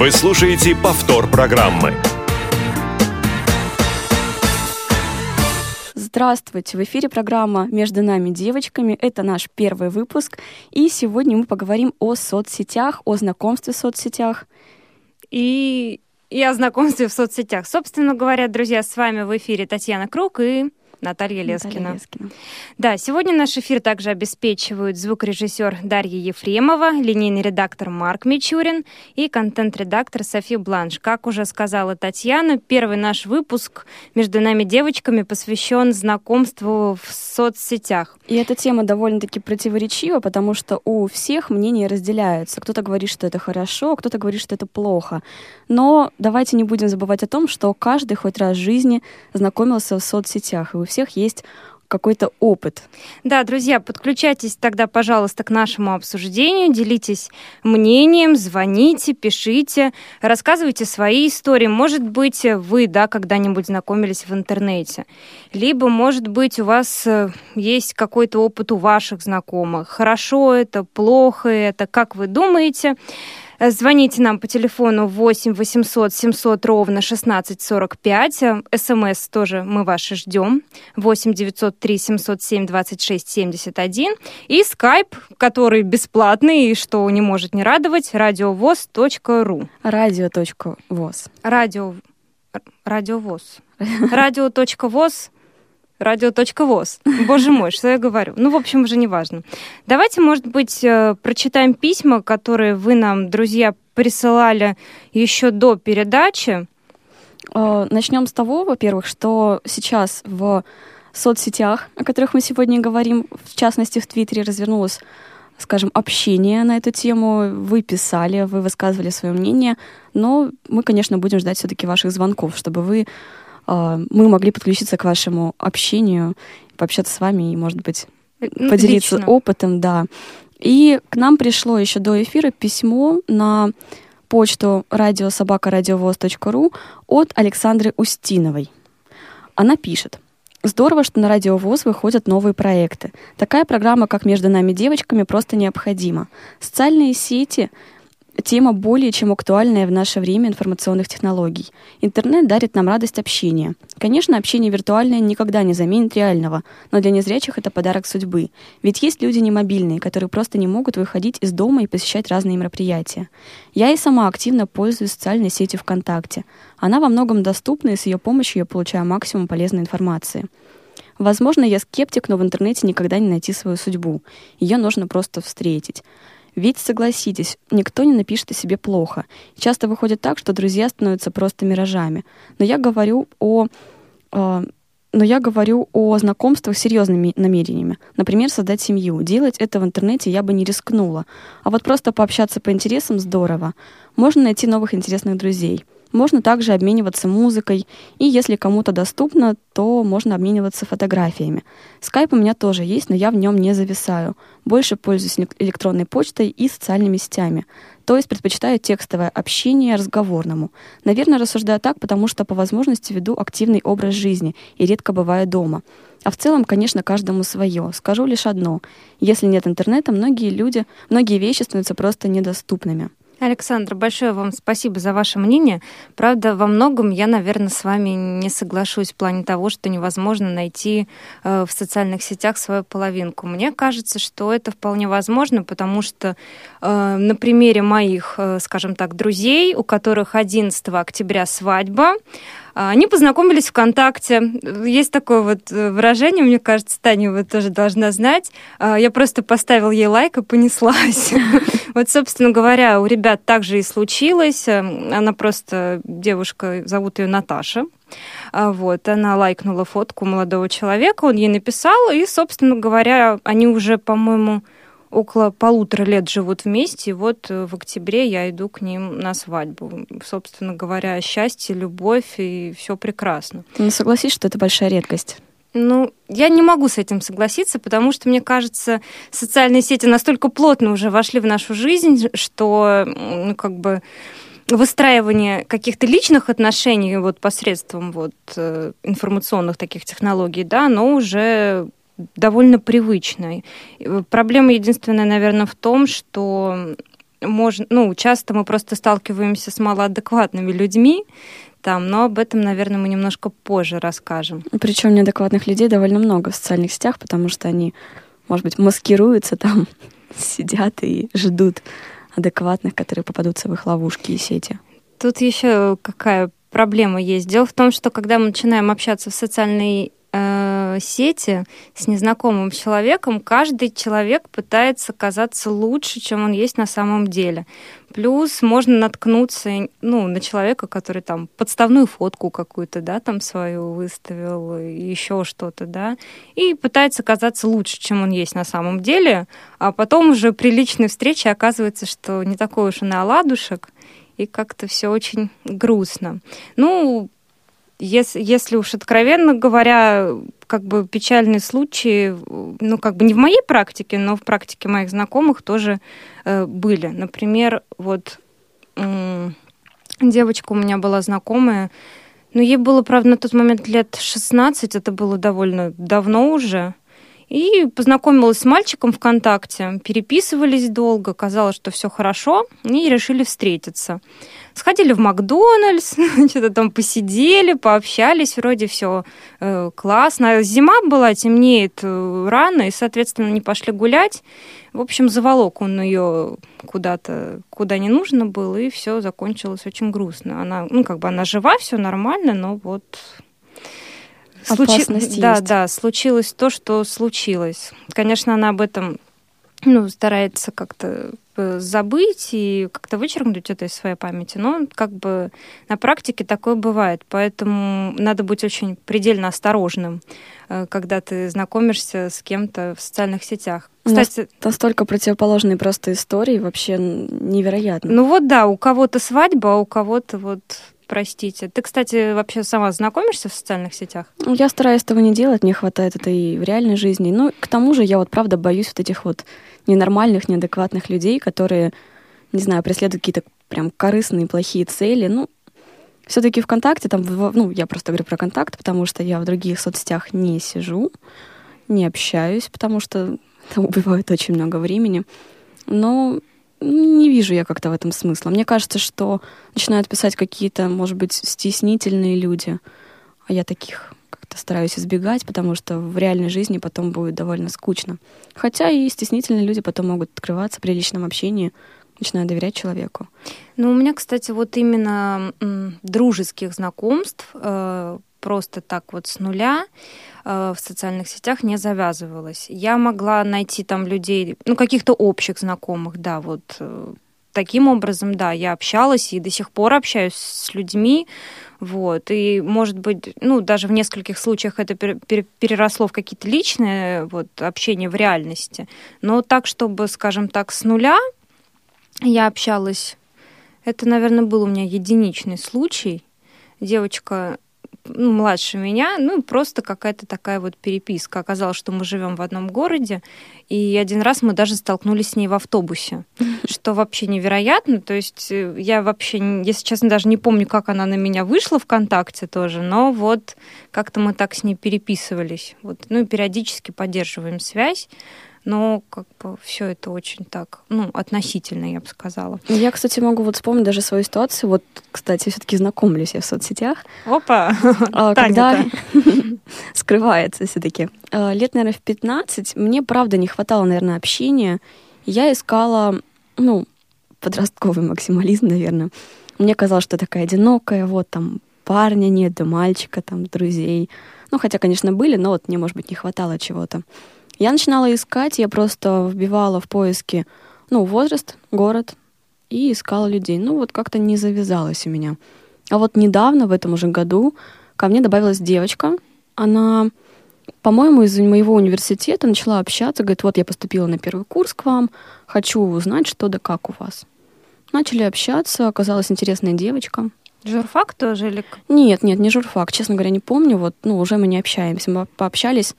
Вы слушаете повтор программы. Здравствуйте! В эфире программа «Между нами девочками». Это наш первый выпуск. И сегодня мы поговорим о соцсетях, о знакомстве в соцсетях. И, и о знакомстве в соцсетях. Собственно говоря, друзья, с вами в эфире Татьяна Круг и Наталья Лескина. Наталья Лескина. Да, сегодня наш эфир также обеспечивают звукорежиссер Дарья Ефремова, линейный редактор Марк Мичурин и контент-редактор Софи Бланш. Как уже сказала Татьяна, первый наш выпуск между нами девочками посвящен знакомству в соцсетях. И эта тема довольно-таки противоречива, потому что у всех мнения разделяются. Кто-то говорит, что это хорошо, кто-то говорит, что это плохо. Но давайте не будем забывать о том, что каждый хоть раз в жизни знакомился в соцсетях, и у всех есть какой-то опыт. Да, друзья, подключайтесь тогда, пожалуйста, к нашему обсуждению, делитесь мнением, звоните, пишите, рассказывайте свои истории. Может быть, вы, да, когда-нибудь знакомились в интернете. Либо, может быть, у вас э, есть какой-то опыт у ваших знакомых. Хорошо это, плохо это, как вы думаете? Звоните нам по телефону 8 800 700 ровно 1645. СМС тоже мы ваши ждем. 8 903 707 26 71. И скайп, который бесплатный и что не может не радовать, радиовоз.ру. Радио.воз. Радио... Радиовоз. Радио.воз радио.воз. Боже мой, что я говорю? Ну, в общем, уже не важно. Давайте, может быть, э, прочитаем письма, которые вы нам, друзья, присылали еще до передачи. Э, Начнем с того, во-первых, что сейчас в соцсетях, о которых мы сегодня говорим, в частности, в Твиттере развернулось скажем, общение на эту тему. Вы писали, вы высказывали свое мнение, но мы, конечно, будем ждать все-таки ваших звонков, чтобы вы мы могли подключиться к вашему общению, пообщаться с вами и, может быть, ну, поделиться Лично. опытом, да. И к нам пришло еще до эфира письмо на почту радиособакарадиовоз.ру от Александры Устиновой. Она пишет. Здорово, что на Радио ВОЗ выходят новые проекты. Такая программа, как «Между нами девочками», просто необходима. Социальные сети тема более чем актуальная в наше время информационных технологий. Интернет дарит нам радость общения. Конечно, общение виртуальное никогда не заменит реального, но для незрячих это подарок судьбы. Ведь есть люди немобильные, которые просто не могут выходить из дома и посещать разные мероприятия. Я и сама активно пользуюсь социальной сетью ВКонтакте. Она во многом доступна, и с ее помощью я получаю максимум полезной информации. Возможно, я скептик, но в интернете никогда не найти свою судьбу. Ее нужно просто встретить. Ведь, согласитесь, никто не напишет о себе плохо. часто выходит так, что друзья становятся просто миражами. Но я говорю о... Э, но я говорю о знакомствах с серьезными намерениями. Например, создать семью. Делать это в интернете я бы не рискнула. А вот просто пообщаться по интересам здорово. Можно найти новых интересных друзей. Можно также обмениваться музыкой, и если кому-то доступно, то можно обмениваться фотографиями. Скайп у меня тоже есть, но я в нем не зависаю. Больше пользуюсь электронной почтой и социальными сетями. То есть предпочитаю текстовое общение разговорному. Наверное, рассуждаю так, потому что по возможности веду активный образ жизни и редко бываю дома. А в целом, конечно, каждому свое. Скажу лишь одно. Если нет интернета, многие люди, многие вещи становятся просто недоступными. Александр, большое вам спасибо за ваше мнение. Правда, во многом я, наверное, с вами не соглашусь в плане того, что невозможно найти э, в социальных сетях свою половинку. Мне кажется, что это вполне возможно, потому что э, на примере моих, э, скажем так, друзей, у которых 11 октября свадьба, они познакомились ВКонтакте. Есть такое вот э, выражение, мне кажется, Таня вы тоже должна знать. А, я просто поставил ей лайк и понеслась. Вот, собственно говоря, у ребят также и случилось. Эм, она просто, девушка, зовут ее Наташа. А, вот, она лайкнула фотку молодого человека, он ей написал, и, собственно говоря, они уже, по-моему, около полутора лет живут вместе, и вот э, в октябре я иду к ним на свадьбу. Собственно говоря, счастье, любовь, и все прекрасно. Ну, согласись, что это большая редкость. Ну, я не могу с этим согласиться, потому что, мне кажется, социальные сети настолько плотно уже вошли в нашу жизнь, что, ну, как бы, выстраивание каких-то личных отношений вот посредством вот э, информационных таких технологий, да, оно уже довольно привычной. Проблема единственная, наверное, в том, что можно, ну, часто мы просто сталкиваемся с малоадекватными людьми, там, но об этом, наверное, мы немножко позже расскажем. Причем неадекватных людей довольно много в социальных сетях, потому что они, может быть, маскируются там, сидят и ждут адекватных, которые попадутся в их ловушки и сети. Тут еще какая проблема есть. Дело в том, что когда мы начинаем общаться в социальной э, сети с незнакомым человеком, каждый человек пытается казаться лучше, чем он есть на самом деле. Плюс можно наткнуться ну, на человека, который там подставную фотку какую-то, да, там свою выставил, еще что-то, да, и пытается казаться лучше, чем он есть на самом деле, а потом уже при личной встрече оказывается, что не такой уж он и оладушек, и как-то все очень грустно. Ну, если, если уж откровенно говоря, как бы печальные случаи, ну, как бы не в моей практике, но в практике моих знакомых тоже э, были. Например, вот э, девочка у меня была знакомая, но ей было, правда, на тот момент лет 16, это было довольно давно уже, и познакомилась с мальчиком ВКонтакте, переписывались долго, казалось, что все хорошо, и решили встретиться. Сходили в Макдональдс, что-то там посидели, пообщались, вроде все э, классно. Зима была, темнеет э, рано, и, соответственно, не пошли гулять. В общем, заволок он ее куда-то, куда не нужно было, и все закончилось очень грустно. Она, ну, как бы она жива, все нормально, но вот Случи... Да, есть. да, случилось то, что случилось. Конечно, она об этом ну, старается как-то э, забыть и как-то вычеркнуть это из своей памяти. Но как бы на практике такое бывает. Поэтому надо быть очень предельно осторожным, э, когда ты знакомишься с кем-то в социальных сетях. Кстати, настолько противоположные просто истории, вообще невероятно. Ну вот да, у кого-то свадьба, а у кого-то вот простите. Ты, кстати, вообще сама знакомишься в социальных сетях? Ну, я стараюсь этого не делать, мне хватает это и в реальной жизни. Ну, к тому же я вот правда боюсь вот этих вот ненормальных, неадекватных людей, которые, не знаю, преследуют какие-то прям корыстные, плохие цели. Ну, все-таки ВКонтакте, там, ну, я просто говорю про контакт, потому что я в других соцсетях не сижу, не общаюсь, потому что там убивают очень много времени. Но не вижу я как-то в этом смысла. Мне кажется, что начинают писать какие-то, может быть, стеснительные люди, а я таких как-то стараюсь избегать, потому что в реальной жизни потом будет довольно скучно. Хотя и стеснительные люди потом могут открываться при личном общении, начинаю доверять человеку. Ну, у меня, кстати, вот именно м, дружеских знакомств э, просто так вот с нуля э, в социальных сетях не завязывалась. Я могла найти там людей, ну, каких-то общих знакомых, да, вот э, таким образом, да, я общалась и до сих пор общаюсь с людьми, вот, и, может быть, ну, даже в нескольких случаях это переросло в какие-то личные вот, общения в реальности, но так, чтобы, скажем так, с нуля я общалась, это, наверное, был у меня единичный случай. Девочка ну, младше меня, ну, просто какая-то такая вот переписка. Оказалось, что мы живем в одном городе, и один раз мы даже столкнулись с ней в автобусе, что вообще невероятно. То есть э, я вообще, если честно, даже не помню, как она на меня вышла ВКонтакте тоже, но вот как-то мы так с ней переписывались. Вот, ну, и периодически поддерживаем связь но как бы все это очень так, ну, относительно, я бы сказала. Я, кстати, могу вот вспомнить даже свою ситуацию. Вот, кстати, все-таки знакомлюсь я в соцсетях. Опа! А, когда скрывается все-таки. А, лет, наверное, в 15 мне, правда, не хватало, наверное, общения. Я искала, ну, подростковый максимализм, наверное. Мне казалось, что такая одинокая, вот там парня нет, да мальчика, там, друзей. Ну, хотя, конечно, были, но вот мне, может быть, не хватало чего-то. Я начинала искать, я просто вбивала в поиски, ну, возраст, город, и искала людей. Ну, вот как-то не завязалось у меня. А вот недавно, в этом уже году, ко мне добавилась девочка. Она, по-моему, из моего университета начала общаться, говорит, вот я поступила на первый курс к вам, хочу узнать, что да как у вас. Начали общаться, оказалась интересная девочка. Журфак тоже или? Нет, нет, не журфак. Честно говоря, не помню. Вот, ну, уже мы не общаемся. Мы пообщались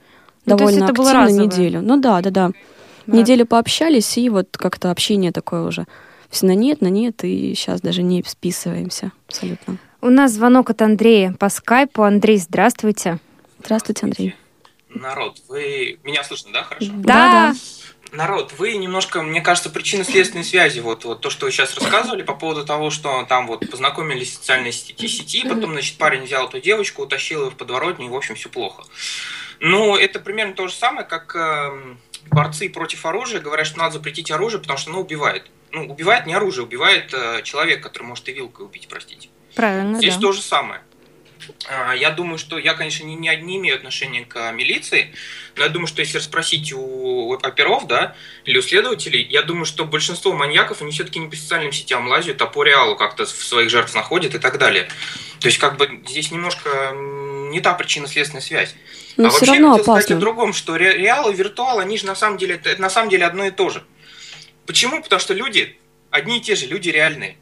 ну, довольно это активно неделю. Ну да, да, да. Да. Неделю пообщались, и вот как-то общение такое уже. Все на нет, на нет, и сейчас даже не списываемся абсолютно. У нас звонок от Андрея по скайпу. Андрей, здравствуйте. Здравствуйте, Андрей. Народ, вы... Меня слышно, да, хорошо? Да. да. народ, вы немножко, мне кажется, причинно-следственной связи, вот, вот то, что вы сейчас рассказывали по поводу того, что там вот познакомились в социальной сети, сети потом, значит, парень взял эту девочку, утащил ее в подворотню, и, в общем, все плохо. Ну, это примерно то же самое, как э, борцы против оружия говорят, что надо запретить оружие, потому что оно убивает. Ну, убивает не оружие, убивает э, человек, который может и вилкой убить, простите. Правильно, Здесь да. то же самое. А, Я думаю, что я, конечно, не, не, не имею отношения к милиции, но я думаю, что если спросить у оперов, да, или у следователей, я думаю, что большинство маньяков, они все-таки не по социальным сетям лазят, а по реалу как-то в своих жертв находят и так далее. То есть, как бы здесь немножко не та причинно-следственная связь. Но а все вообще равно хотел сказать о опасно. другом, что ре- реал и виртуал, они же на самом деле, это, на самом деле одно и то же. Почему? Потому что люди одни и те же, люди реальные.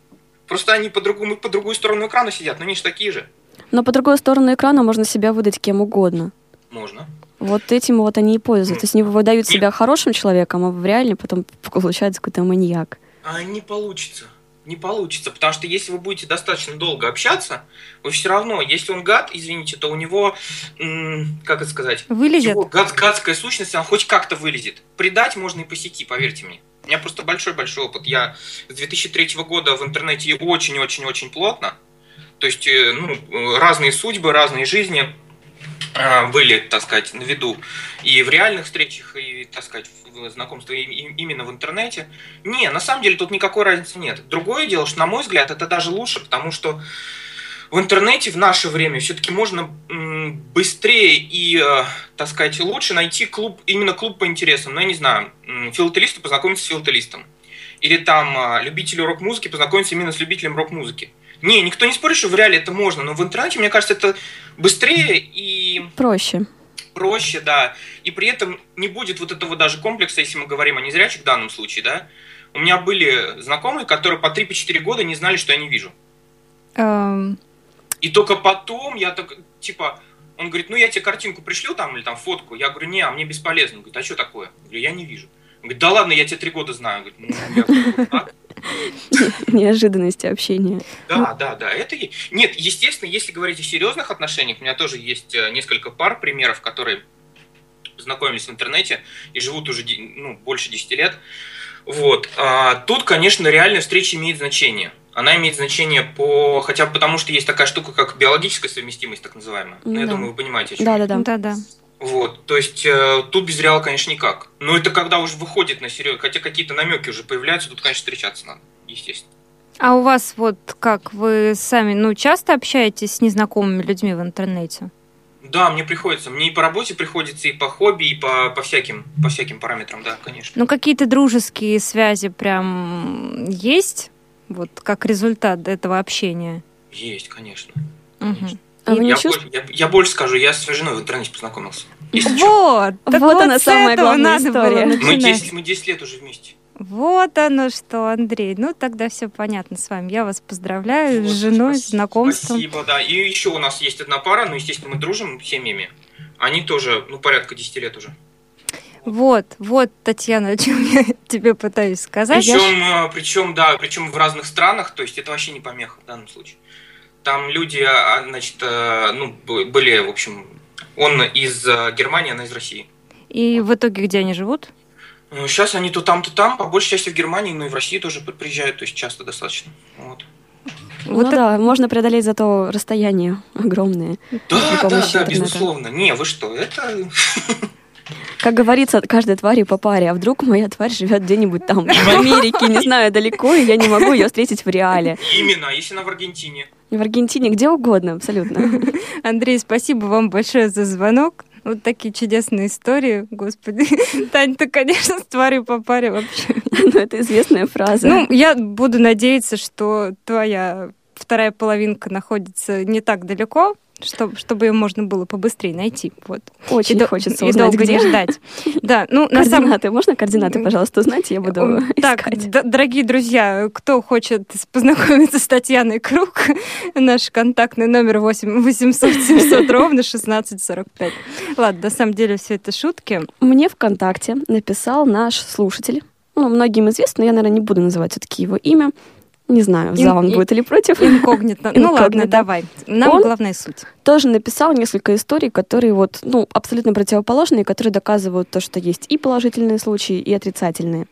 Просто они по, другому, по другую сторону экрана сидят, но они же такие же. Но по другой сторону экрана можно себя выдать кем угодно. Можно. Вот этим вот они и пользуются. То есть они выдают Нет. себя хорошим человеком, а в реале потом получается какой-то маньяк. А не получится. Не получится, потому что если вы будете достаточно долго общаться, вы все равно, если он гад, извините, то у него, как это сказать, Вылезет? его гад, гадская сущность, она хоть как-то вылезет. Предать можно и по сети, поверьте мне. У меня просто большой-большой опыт. Я с 2003 года в интернете очень-очень-очень плотно. То есть, э, ну, э, разные судьбы, разные жизни были, так сказать, на виду и в реальных встречах, и, так сказать, и- именно в интернете. Не, на самом деле тут никакой разницы нет. Другое дело, что, на мой взгляд, это даже лучше, потому что в интернете в наше время все-таки можно быстрее и, э, так сказать, лучше найти клуб, именно клуб по интересам. Ну, я не знаю, филателисту познакомиться с филателистом. Или там э, любителю рок-музыки познакомиться именно с любителем рок-музыки. Не, никто не спорит, что в реале это можно, но в интернете, мне кажется, это быстрее и Проще. проще, да. И при этом не будет вот этого даже комплекса, если мы говорим о незрячих в данном случае, да. У меня были знакомые, которые по 3-4 года не знали, что я не вижу. Эм, И только потом я так, типа, он говорит, ну я тебе картинку пришлю там или там фотку. Я говорю, не, а мне бесполезно. Он говорит, а что такое? Я говорю, я не вижу. Он говорит, да ладно, я тебя три года знаю. Он говорит, ну, я говорю? Неожиданности общения. Да, да, да, это и- Нет, естественно, если говорить о серьезных отношениях, у меня тоже есть э, несколько пар примеров, которые познакомились в интернете и живут уже ну, больше 10 лет. Вот. А, Тут, конечно, реальная встреча имеет значение. Она имеет значение по хотя бы потому, что есть такая штука, как биологическая совместимость, так называемая. Ну, я Да. думаю, вы понимаете, о чем я. Да-да-да. Да-да. Вот, то есть э, тут без реала, конечно, никак. Но это когда уже выходит на серьезно, хотя какие-то намеки уже появляются, тут, конечно, встречаться надо, естественно. А у вас вот как, вы сами, ну, часто общаетесь с незнакомыми людьми в интернете? Да, мне приходится. Мне и по работе приходится, и по хобби, и по, по всяким, по всяким параметрам, да, конечно. Ну, какие-то дружеские связи прям есть? Вот как результат этого общения? Есть, конечно. Конечно. А вы не я, чувствуете? боль- я, я больше скажу, я с своей женой в интернете познакомился. Если. Вот! так Вот она с самая главная история. мы, начинать. 10, мы 10 лет уже вместе. Вот оно что, Андрей. Ну, тогда все понятно с вами. Я вас поздравляю Вот, с женой, с спасибо, знакомством. Спасибо, да. И еще у нас есть одна пара, ну, естественно, мы дружим семьями. Они тоже, ну, порядка 10 лет уже. Вот, вот, Татьяна, о чем я тебе пытаюсь сказать. Причем, э, причем, да, причем в разных странах, то есть это вообще не помеха в данном случае. Там люди, а, значит, э, ну, были, в общем, он из э, Германии, она из России. И в итоге где они живут? Сейчас они то там, то там, по большей части в Германии, но и в России тоже приезжают, то есть часто достаточно. Вот. Вот ну это- да, можно преодолеть зато расстояние огромное. Да, да, да, интернета. безусловно. Не, вы что, это... Как говорится, каждой твари по паре. А вдруг моя тварь живет где-нибудь там, в Америке, не знаю, далеко, и я не могу ее встретить в реале. Именно, если она в Аргентине. В Аргентине, где угодно, абсолютно. Андрей, спасибо вам большое за звонок. Вот такие чудесные истории, господи. Тань, ты, конечно, с тварью по паре вообще. Ну, это известная фраза. Ну, я буду надеяться, что твоя вторая половинка находится не так далеко, чтобы, чтобы ее можно было побыстрее найти. Вот. Очень и хочется и узнать, долго где. не ждать. Да, ну, на самом Координаты. Можно координаты, пожалуйста, узнать? Я буду Так, искать. д- дорогие друзья, кто хочет познакомиться с Татьяной Круг, наш контактный номер 8 800 700 ровно 1645. Ладно, на самом деле все это шутки. Мне ВКонтакте написал наш слушатель. Ну, многим известно, но я, наверное, не буду называть все-таки его имя. Не знаю, за он будет или против. Инкогнито. Ну ладно, давай. Нам главная суть. Тоже написал несколько историй, которые вот, ну, абсолютно противоположные, которые доказывают то, что есть и положительные случаи, и отрицательные.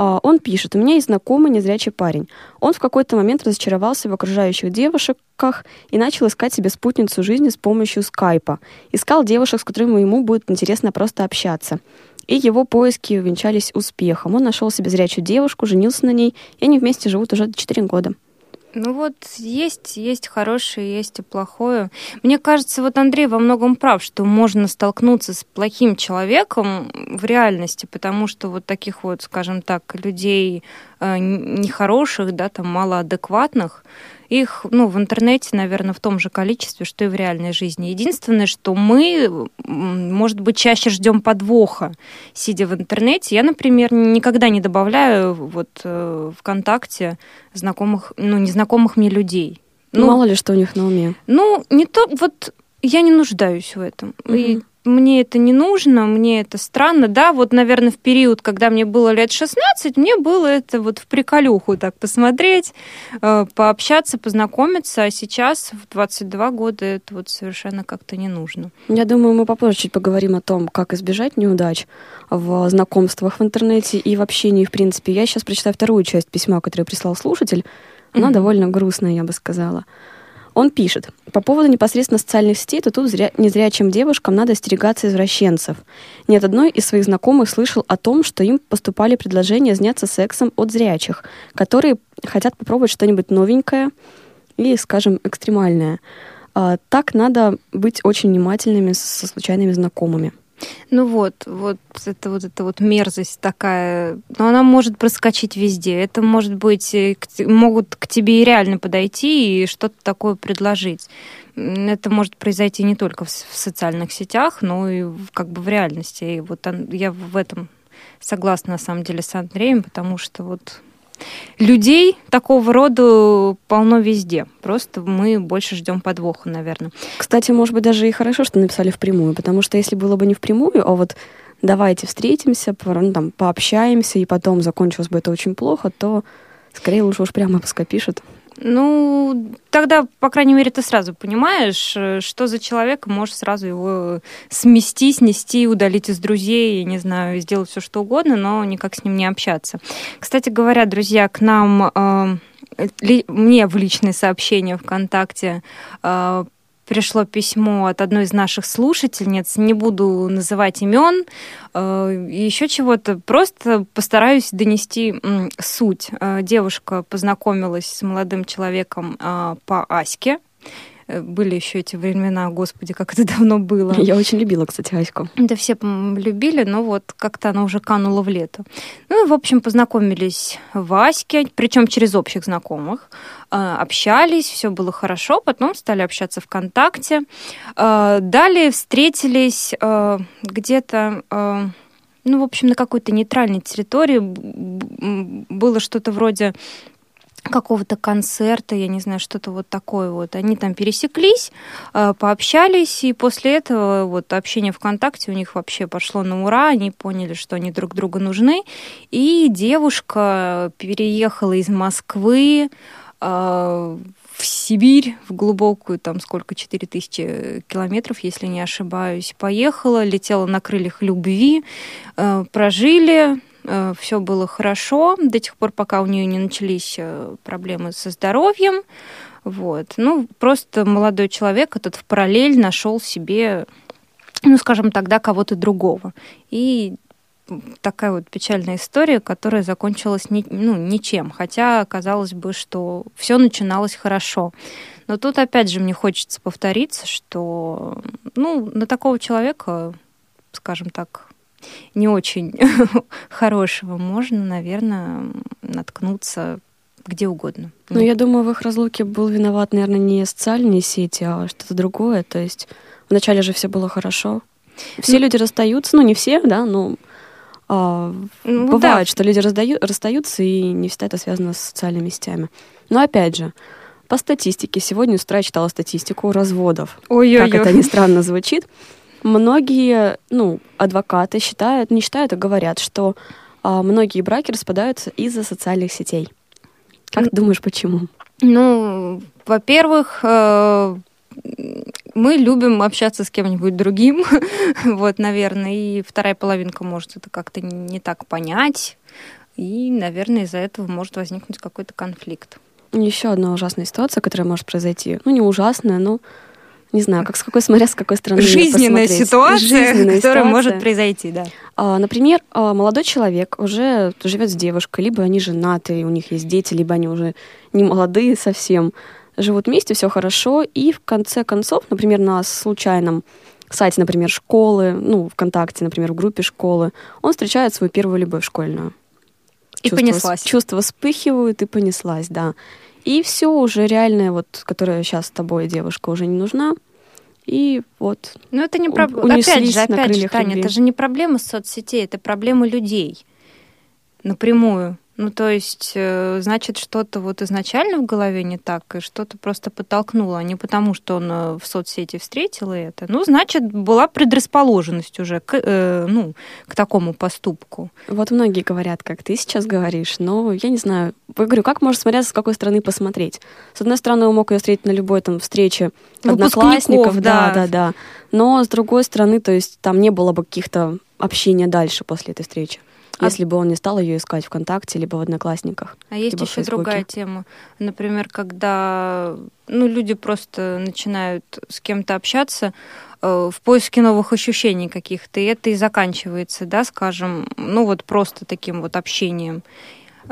А, он пишет, у меня есть знакомый незрячий парень. Он в какой-то момент разочаровался в окружающих девушках и начал искать себе спутницу жизни с помощью скайпа. Искал девушек, с которыми ему будет интересно просто общаться. И его поиски увенчались успехом. Он нашел себе зрячую девушку, женился на ней, и они вместе живут уже 4 года. Ну вот есть, есть хорошее, есть и плохое. Мне кажется, вот Андрей во многом прав, что можно столкнуться с плохим человеком в реальности, потому что вот таких вот, скажем так, людей э, нехороших, да, там малоадекватных, их, ну, в интернете, наверное, в том же количестве, что и в реальной жизни. Единственное, что мы, может быть, чаще ждем подвоха, сидя в интернете. Я, например, никогда не добавляю вот э, ВКонтакте знакомых, ну, незнакомых мне людей. Ну, Мало ли, что у них на уме. Ну, не то, вот я не нуждаюсь в этом. Угу. И мне это не нужно, мне это странно. Да, вот, наверное, в период, когда мне было лет 16, мне было это вот в приколюху так посмотреть, э, пообщаться, познакомиться, а сейчас в 22 года это вот совершенно как-то не нужно. Я думаю, мы попозже чуть поговорим о том, как избежать неудач в знакомствах в интернете и в общении, в принципе. Я сейчас прочитаю вторую часть письма, которое прислал слушатель. Она mm-hmm. довольно грустная, я бы сказала. Он пишет, по поводу непосредственно социальных сетей, то тут зря, незрячим девушкам надо остерегаться извращенцев. Ни от одной из своих знакомых слышал о том, что им поступали предложения заняться сексом от зрячих, которые хотят попробовать что-нибудь новенькое или, скажем, экстремальное. А, так надо быть очень внимательными со случайными знакомыми. Ну вот, вот это вот эта вот мерзость такая, но она может проскочить везде. Это может быть, э, могут к тебе и реально подойти и что-то такое предложить. Это может произойти не только в, в социальных сетях, но и как бы в реальности. И вот я в этом согласна на самом деле с Андреем, потому что вот людей такого рода полно везде. Просто мы больше ждем подвоха, наверное. Кстати, может быть, даже и хорошо, что написали впрямую, потому что если было бы не впрямую, а вот давайте встретимся, ну, там, пообщаемся, и потом закончилось бы это очень плохо, то скорее лучше уж прямо пускай пишут. Ну, тогда, по крайней мере, ты сразу понимаешь, э, что за человек, можешь сразу его смести, снести, удалить из друзей, не знаю, сделать все что угодно, но никак с ним не общаться. Кстати говоря, друзья, к нам э, мне в личные сообщения ВКонтакте э, пришло письмо от одной из наших слушательниц. Не буду называть имен, э, еще чего-то. Просто постараюсь донести суть. Э, девушка познакомилась с молодым человеком э, по Аське. Были еще эти времена, господи, как это давно было. Я очень любила, кстати, Аську. Да все любили, но вот как-то она уже канула в лето. Ну и, в общем, познакомились в Аське, причем через общих знакомых. Э, общались, все было хорошо, потом стали общаться ВКонтакте. Э, далее встретились где-то ну, в общем, на какой-то нейтральной территории было что-то вроде какого-то концерта, я не знаю, что-то вот такое вот. Они там пересеклись, пообщались, и после этого вот общение ВКонтакте у них вообще пошло на ура, они поняли, что они друг другу нужны, и девушка переехала из Москвы в Сибирь, в глубокую, там сколько, 4000 километров, если не ошибаюсь, поехала, летела на крыльях любви, э, прожили, Э, все было хорошо до тех пор, пока у нее не начались э, проблемы со здоровьем. Вот. Ну, просто молодой человек этот в параллель нашел себе, ну, скажем, тогда кого-то другого. И такая вот печальная история, которая закончилась ни, ну, ничем. Хотя казалось бы, что все начиналось хорошо. Но тут опять же мне хочется повториться, что ну, на такого человека, скажем так, не очень хорошего, можно, наверное, наткнуться где угодно. Ну, я думаю, в их разлуке был виноват, наверное, не социальные сети, а что-то другое. То есть вначале же все было хорошо. Все ну, люди расстаются, ну, не все, да, но а, ну, бывает, да. что люди раздают, расстаются, и не всегда это связано с социальными сетями. Но опять же, по статистике, сегодня с утра читала статистику разводов. Ой-ой-ой. Как это ни странно звучит. Многие, ну, адвокаты считают, не считают, а говорят, что а, многие браки распадаются из-за социальных сетей. Как ты думаешь, почему? Ну, во-первых, э, мы любим общаться с кем-нибудь другим, вот, наверное, и вторая половинка может это как-то не так понять, и, наверное, из-за этого может возникнуть какой-то конфликт. Еще одна ужасная ситуация, которая может произойти. Ну, не ужасная, но не знаю, как с какой, смотря с какой стороны Жизненная ситуация, Жизненная которая ситуация. может произойти, да. А, например, а, молодой человек уже живет с девушкой, либо они женаты, у них есть дети, либо они уже не молодые совсем, живут вместе, все хорошо, и в конце концов, например, на случайном сайте, например, школы, ну, ВКонтакте, например, в группе школы, он встречает свою первую любовь школьную. И чувства, понеслась. Чувства вспыхивают, и понеслась, да. И все уже реальное, вот, которая сейчас с тобой девушка уже не нужна. И вот. Но это не проблема. Опять же, опять же, Таня, любви. это же не проблема соцсетей, это проблема людей напрямую. Ну, то есть, э, значит, что-то вот изначально в голове не так, и что-то просто подтолкнуло, а не потому, что он э, в соцсети встретил это. Ну, значит, была предрасположенность уже к, э, ну, к такому поступку. Вот многие говорят, как ты сейчас говоришь, но я не знаю. Я говорю, как можно смотреть, с какой стороны посмотреть? С одной стороны, он мог ее встретить на любой там встрече одноклассников, да, да, да. Но с другой стороны, то есть там не было бы каких-то общения дальше после этой встречи. А... Если бы он не стал ее искать ВКонтакте, либо в Одноклассниках. А есть еще другая тема. Например, когда ну, люди просто начинают с кем-то общаться э, в поиске новых ощущений каких-то, и это и заканчивается, да, скажем, ну вот просто таким вот общением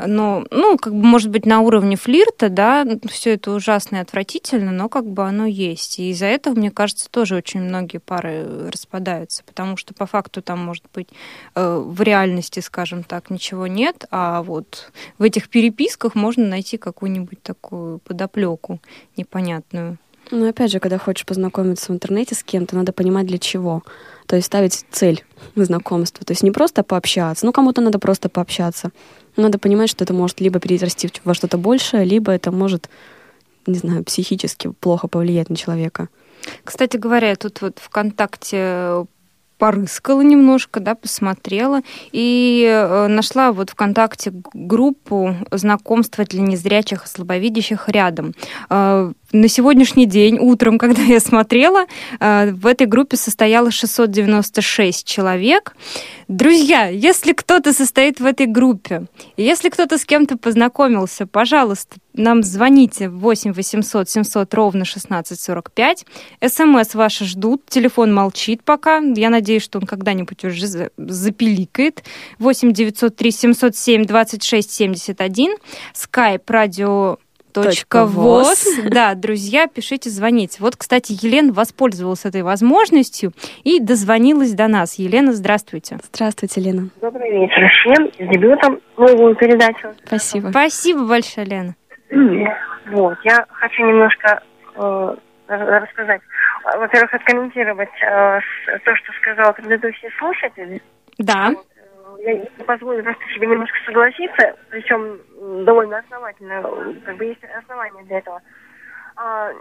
но, ну, как бы, может быть, на уровне флирта, да, все это ужасно и отвратительно, но как бы оно есть. И из-за этого, мне кажется, тоже очень многие пары распадаются, потому что по факту там, может быть, э, в реальности, скажем так, ничего нет, а вот в этих переписках можно найти какую-нибудь такую подоплеку непонятную. Ну, опять же, когда хочешь познакомиться в интернете с кем-то, надо понимать, для чего. То есть ставить цель знакомства. То есть не просто пообщаться. Ну, кому-то надо просто пообщаться. Надо понимать, что это может либо перерасти во что-то большее, либо это может, не знаю, психически плохо повлиять на человека. Кстати говоря, я тут вот ВКонтакте порыскала немножко, да, посмотрела и э, нашла вот ВКонтакте группу знакомства для незрячих и слабовидящих рядом. На сегодняшний день, утром, когда я смотрела, э, в этой группе состояло 696 человек. Друзья, если кто-то состоит в этой группе, если кто-то с кем-то познакомился, пожалуйста, нам звоните 8 800 700 ровно 1645. СМС ваши ждут, телефон молчит пока. Я надеюсь, что он когда-нибудь уже запиликает. 8 903 707 26 71. Skype, радио ВОЗ. Да, друзья, пишите, звоните. Вот, кстати, Елена воспользовалась этой возможностью и дозвонилась до нас. Елена, здравствуйте. Здравствуйте, Лена. Добрый вечер всем. С дебютом новую передачу. Спасибо. Спасибо большое, Лена. Вот, я хочу немножко э, рассказать. Во-первых, откомментировать э, то, что сказал предыдущий слушатель. Да. Вот, я позволю просто себе немножко согласиться, причем довольно основательно, как бы есть основания для этого. А,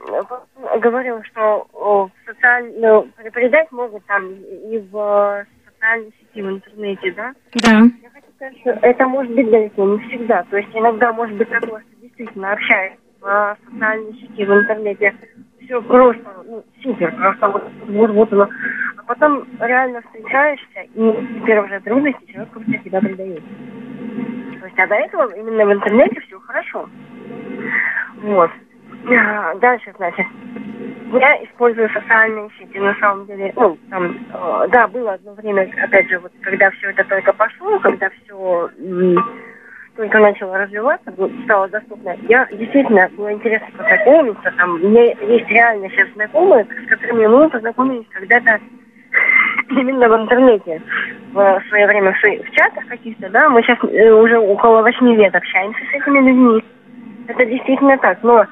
говорил, что социально передать могут там и в социальной сети, в интернете, да? Да. Я хочу сказать, что это может быть далеко не всегда. То есть иногда может быть такое, что действительно общаясь в социальной сети, в интернете, все просто, ну, супер, просто вот, вот, вот оно. Потом реально встречаешься, и первые же трудности человек просто себя предает. То есть, а до этого именно в интернете все хорошо. Вот. А, дальше, значит, я использую социальные сети, на самом деле, ну, там, э, да, было одно время, опять же, вот, когда все это только пошло, когда все только начала развиваться, стало доступно, я действительно было интересно познакомиться. Там, у меня есть реально сейчас знакомые, с которыми мы познакомились когда-то именно в интернете в свое время в, чатах каких-то, да, мы сейчас э, уже около восьми лет общаемся с этими людьми. Это действительно так, но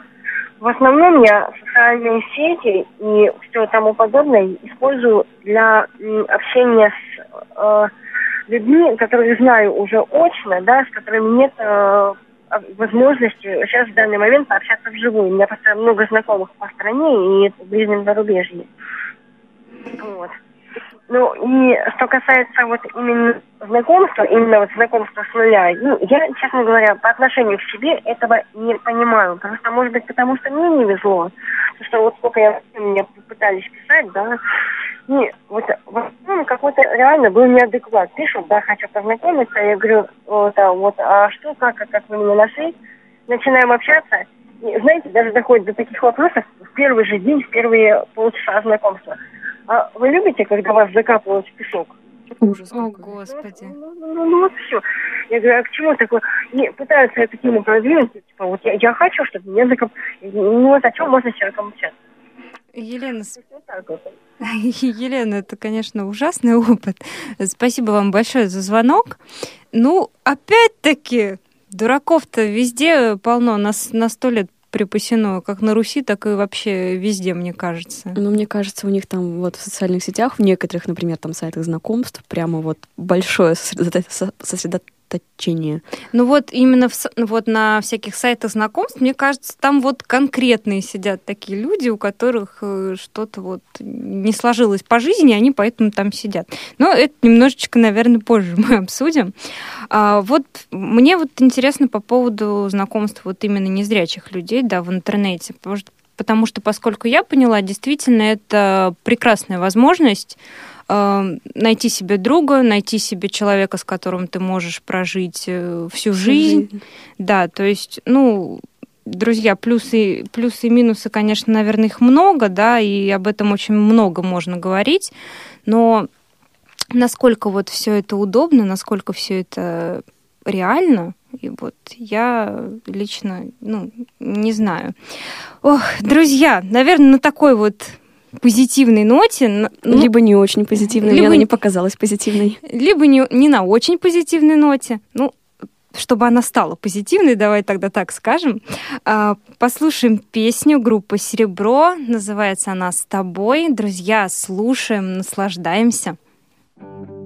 в основном я социальные сети и все тому подобное использую для общения с э, людьми, которых знаю уже очно, да, с которыми нет э, возможности сейчас в данный момент пообщаться вживую. У меня просто много знакомых по стране и в ближнем зарубежье. Вот. Ну, и что касается вот именно знакомства, именно вот знакомства с нуля, ну, я, честно говоря, по отношению к себе этого не понимаю. Просто, может быть, потому что мне не везло. Потому что вот сколько я, меня пытались писать, да, и вот в основном какой-то реально был неадекват. Пишут, да, хочу познакомиться. Я говорю, вот, а, вот, а что, как, а как вы меня нашли? Начинаем общаться. И, знаете, даже доходит до таких вопросов в первый же день, в первые полчаса знакомства. А вы любите, когда вас закапывают в песок? Ужас. О. Господи. Ну, ну, ну, ну, вот все. Я говорю, а к чему такое? Не, пытаются эту тему продвинуть. Типа, вот я, я хочу, чтобы меня закопали. Ну, вот о чем можно с человеком общаться? Елена. Елена, это, конечно, ужасный опыт. Спасибо вам большое за звонок. Ну, опять-таки, дураков-то везде полно, на, с- на сто лет припасено, как на Руси, так и вообще везде, мне кажется. Ну, мне кажется, у них там вот в социальных сетях, в некоторых, например, там сайтах знакомств, прямо вот большое сосредо- со- сосредоточение. Ну вот именно в ну вот на всяких сайтах знакомств, мне кажется, там вот конкретные сидят такие люди, у которых э, что-то вот не сложилось по жизни, они поэтому там сидят. Но это немножечко, наверное, позже мы обсудим. А, вот мне вот интересно по поводу знакомств вот именно незрячих людей, да, в интернете, потому что поскольку я поняла, действительно, это прекрасная возможность э, найти себе друга, найти себе человека, с которым ты можешь прожить э, всю жизнь. Да, то есть, ну, друзья, плюсы, плюсы и минусы, конечно, наверное, их много, да, и об этом очень много можно говорить, но насколько вот все это удобно, насколько все это реально, и вот я лично, ну, не знаю. Ох, друзья, наверное, на такой вот позитивной ноте, ну, Либо не очень позитивной, либо она не- показалась позитивной. либо не, не на очень позитивной ноте, ну, чтобы она стала позитивной, давай тогда так скажем. А, Послушаем песню группы «Серебро». Называется она «С тобой». Друзья, слушаем, наслаждаемся. Ты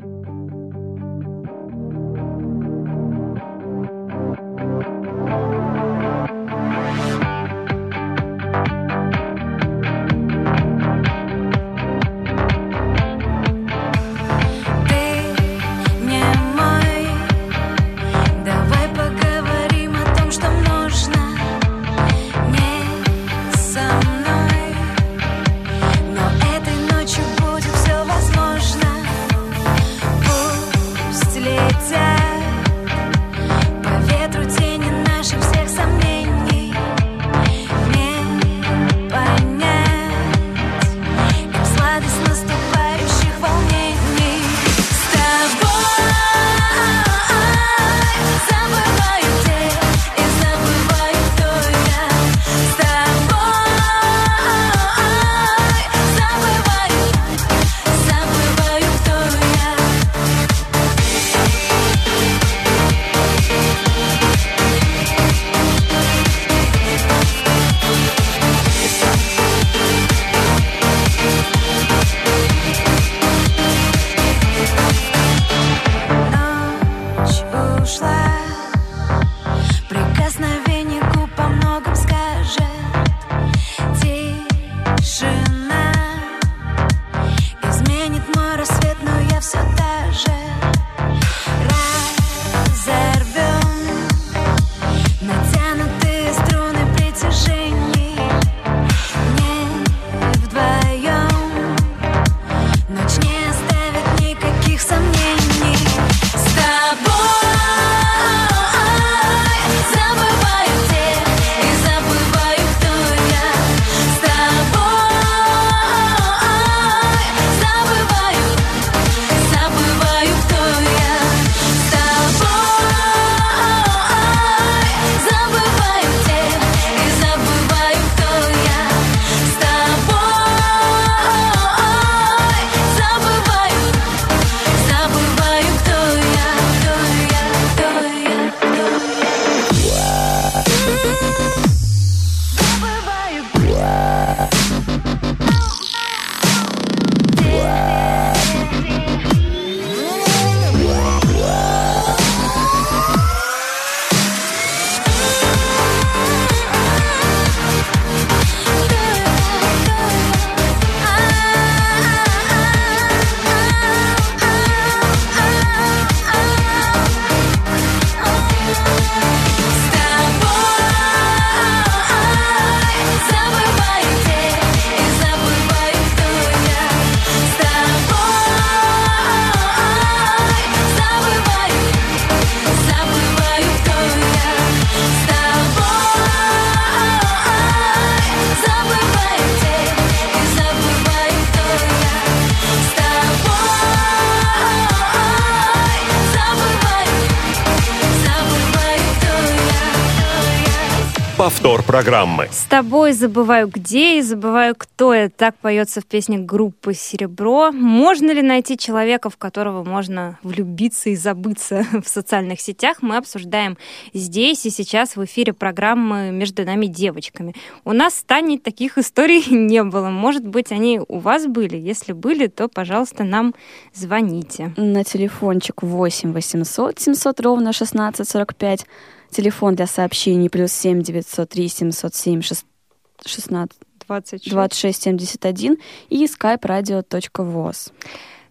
программы. С тобой забываю где и забываю кто я. Так поется в песне группы «Серебро». Можно ли найти человека, в которого можно влюбиться и забыться в социальных сетях, мы обсуждаем здесь и сейчас в эфире программы «Между нами девочками». У нас с Таней таких историй не было. Может быть, они у вас были? Если были, то, пожалуйста, нам звоните. На телефончик 8 800 700 ровно 1645. Телефон для сообщений плюс 7 903 707 16 26. 26 71 и skype radio.voz.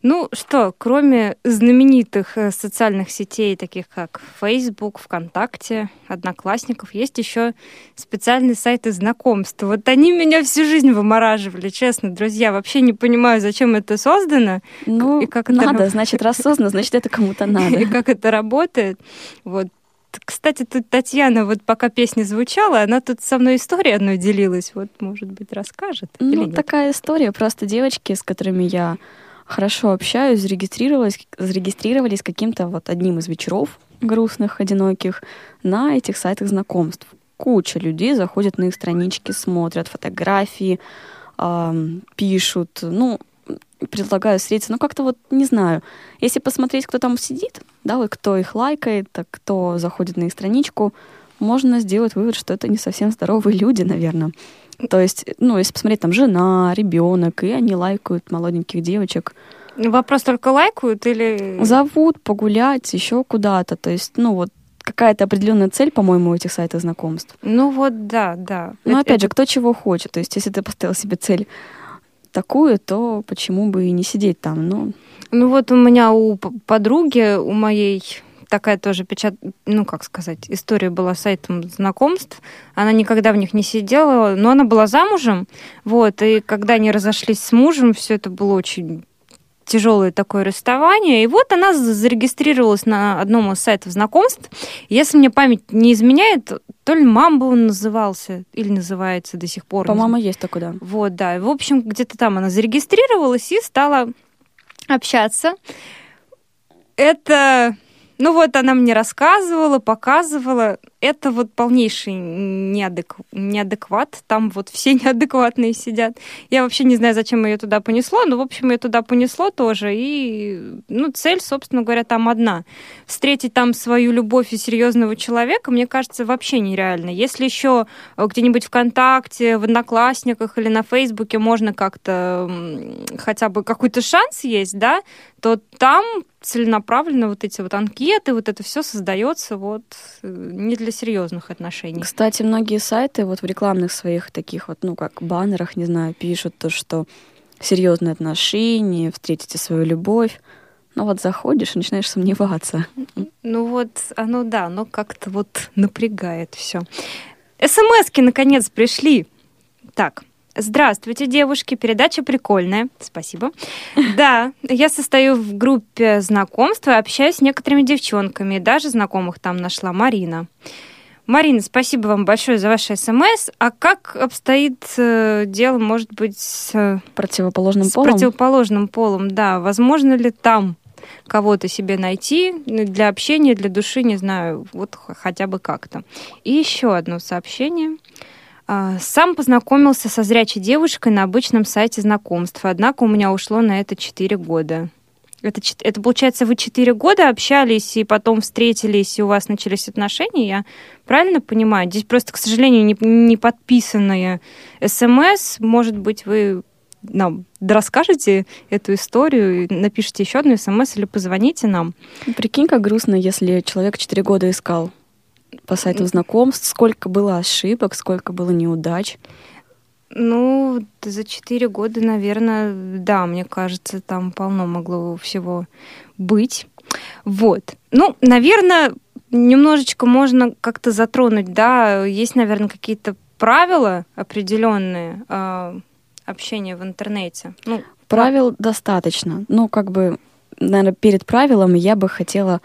Ну что, кроме знаменитых э, социальных сетей, таких как Facebook, ВКонтакте, Одноклассников, есть еще специальные сайты знакомств. Вот они меня всю жизнь вымораживали, честно, друзья. Вообще не понимаю, зачем это создано Ну, И как это надо, раб- значит, раз создано, значит, это кому-то надо. и как это работает. Вот. Кстати, тут Татьяна, вот пока песня звучала, она тут со мной историей одной делилась. Вот, может быть, расскажет? Ну, такая история. Просто девочки, с которыми я хорошо общаюсь, зарегистрировались, зарегистрировались каким-то вот одним из вечеров грустных, одиноких на этих сайтах знакомств. Куча людей заходят на их странички, смотрят фотографии, ам, пишут, ну, предлагаю встретиться. Ну, как-то вот, не знаю, если посмотреть, кто там сидит, да, вот кто их лайкает, так кто заходит на их страничку, можно сделать вывод, что это не совсем здоровые люди, наверное. То есть, ну, если посмотреть, там жена, ребенок, и они лайкают молоденьких девочек, Вопрос только лайкают или... зовут погулять еще куда-то. То есть, ну, вот какая-то определенная цель, по-моему, у этих сайтов знакомств. Ну вот, да, да. Но Это- опять же, кто чего хочет. То есть, если ты поставил себе цель такую, то почему бы и не сидеть там? Ну, Ну вот у меня у подруги, у моей такая тоже печат, ну как сказать, история была с сайтом знакомств. Она никогда в них не сидела, но она была замужем, вот. И когда они разошлись с мужем, все это было очень тяжелое такое расставание. И вот она за- зарегистрировалась на одном из сайтов знакомств. Если мне память не изменяет, то ли Мамба он назывался, или называется до сих пор. по-моему, есть такой, да. вот, да. В общем, где-то там она зарегистрировалась и стала общаться. Это, ну вот она мне рассказывала, показывала. Это вот полнейший неадек- неадекват. Там вот все неадекватные сидят. Я вообще не знаю, зачем ее туда понесло, но, в общем, ее туда понесло тоже. И, ну, цель, собственно говоря, там одна. Встретить там свою любовь и серьезного человека, мне кажется, вообще нереально. Если еще э, где-нибудь ВКонтакте, в Одноклассниках или на Фейсбуке можно как-то хотя бы какой-то шанс есть, да, то там целенаправленно вот эти вот анкеты, вот это все создается вот э, не для серьезных отношений. Кстати, многие сайты вот в рекламных своих таких вот, ну, как баннерах, не знаю, пишут то, что серьезные отношения, встретите свою любовь. Но вот заходишь и начинаешь сомневаться. Ну вот, оно да, оно как-то вот напрягает все. СМСки наконец пришли. Так, Здравствуйте, девушки. Передача прикольная. Спасибо. Да, я состою в группе знакомства общаюсь с некоторыми девчонками. Даже знакомых там нашла Марина. Марина, спасибо вам большое за ваше смс. А как обстоит э, дело, может быть, с, э, Противоположным с полом. противоположным полом? Да, возможно ли там кого-то себе найти для общения, для души, не знаю, вот хотя бы как-то. И еще одно сообщение. А, Сам познакомился со зрячей девушкой на обычном сайте знакомств, однако у меня ушло на это 4 года. Это, это получается, вы 4 года общались и потом встретились, и у вас начались отношения, я правильно понимаю? Здесь просто, к сожалению, не, не подписанные смс. Может быть, вы нам расскажете эту историю, напишите еще одну смс или позвоните нам. Прикинь, как грустно, если человек 4 года искал по сайту знакомств, сколько было ошибок, сколько было неудач. Ну, за четыре года, наверное, да, мне кажется, там полно могло всего быть. Вот. Ну, наверное, немножечко можно как-то затронуть, да, есть, наверное, какие-то правила определенные э, общения в интернете. Ну, Правил достаточно. Ну, как бы, наверное, перед правилом я бы хотела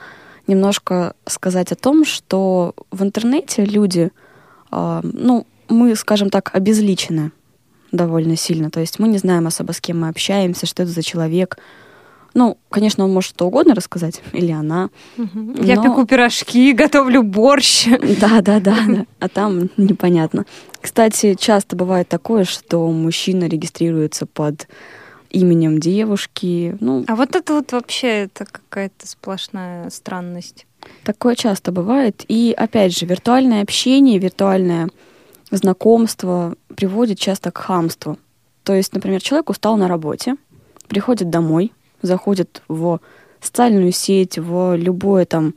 немножко сказать о том, что в интернете люди, а, ну, мы, скажем так, обезличены довольно сильно. То есть мы не знаем особо, с кем мы общаемся, что это за человек. Ну, конечно, он может что угодно рассказать, или она. Мгм. Я Но- пеку пирожки, готовлю борщ. Да, да, да, да. А там непонятно. Кстати, часто бывает такое, что мужчина регистрируется под именем девушки. Ну, А вот это вот вообще это какая-то сплошная странность. такое часто бывает. И опять же, виртуальное общение, виртуальное знакомство приводит часто к хамству. То есть, например, человек устал на работе, приходит домой, заходит в социальную сеть, в любой там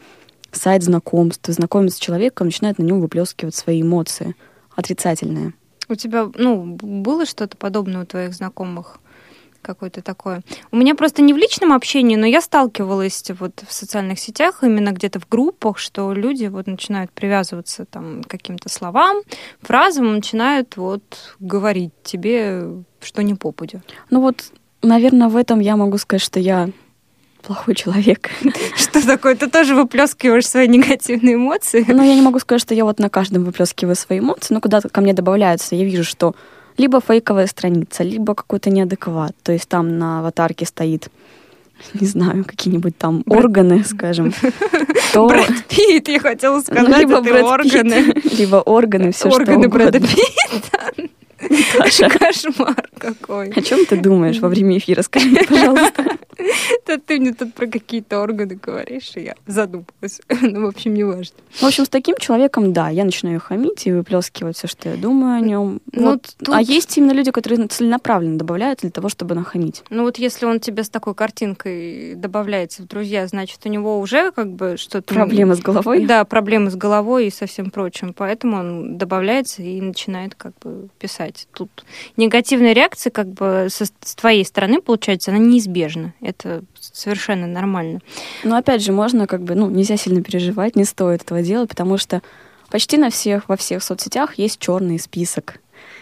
сайт знакомств, знакомится с человеком, начинает на нем выплескивать свои эмоции отрицательные. У тебя, ну, было что-то подобное у твоих знакомых? Какое-то такое. У меня просто не в личном общении, но я сталкивалась вот в социальных сетях, именно где-то в группах, что люди вот начинают привязываться там к каким-то словам, фразам, начинают вот говорить тебе, что не попадя. Ну вот, наверное, в этом я могу сказать, что я плохой человек. Что такое? Ты тоже выплескиваешь свои негативные эмоции? Но я не могу сказать, что я вот на каждом выплескиваю свои эмоции, но куда-то ко мне добавляются. Я вижу, что либо фейковая страница, либо какой-то неадекват. То есть там на аватарке стоит, не знаю, какие-нибудь там органы, скажем. То... Брэд Питт, я хотела ну, сказать, либо это Брэд Питт, органы. либо органы, все что органы Брэда угодно. Питта. Наташа, Кошмар какой. о чем ты думаешь во время эфира? Скажи мне, пожалуйста. Да ты мне тут про какие-то органы говоришь, и я задумалась. Ну, в общем, не важно. В общем, с таким человеком, да, я начинаю хамить и выплескивать все, что я думаю о нем. Ну, Вот. тут- А есть именно люди, которые целенаправленно добавляют для того, чтобы нахамить. Ну вот если он тебе с такой картинкой добавляется в друзья, значит, у него уже как бы что-то... Проблемы с головой. Да, проблемы с головой и со всем прочим. Поэтому он добавляется и начинает как бы писать. Тут негативная реакция как бы со- с твоей стороны, получается, она неизбежна. Это совершенно нормально. Но опять же, можно как бы, ну, нельзя сильно переживать, не стоит этого делать, потому что почти на всех, во всех соцсетях есть черный список.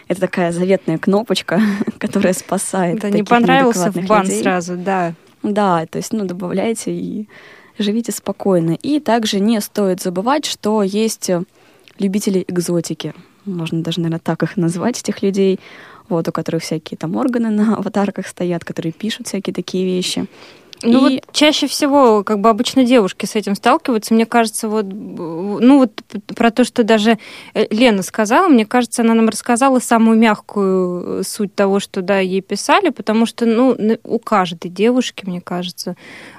Это такая заветная кнопочка, которая спасает. Да, не понравился в бан людей. сразу, да. Да, то есть, ну, добавляйте и живите спокойно. И также не стоит забывать, что есть любители экзотики. Можно даже, наверное, так их назвать, этих людей, вот, у которых всякие там органы на аватарках стоят, которые пишут всякие такие вещи. Ну И- вот чаще всего, как бы обычно девушки с этим сталкиваются. Мне кажется, вот, ну вот про то, что даже э, Лена сказала, мне кажется, она нам рассказала самую мягкую э, суть того, что да, ей писали, потому что, ну, у каждой девушки, мне кажется,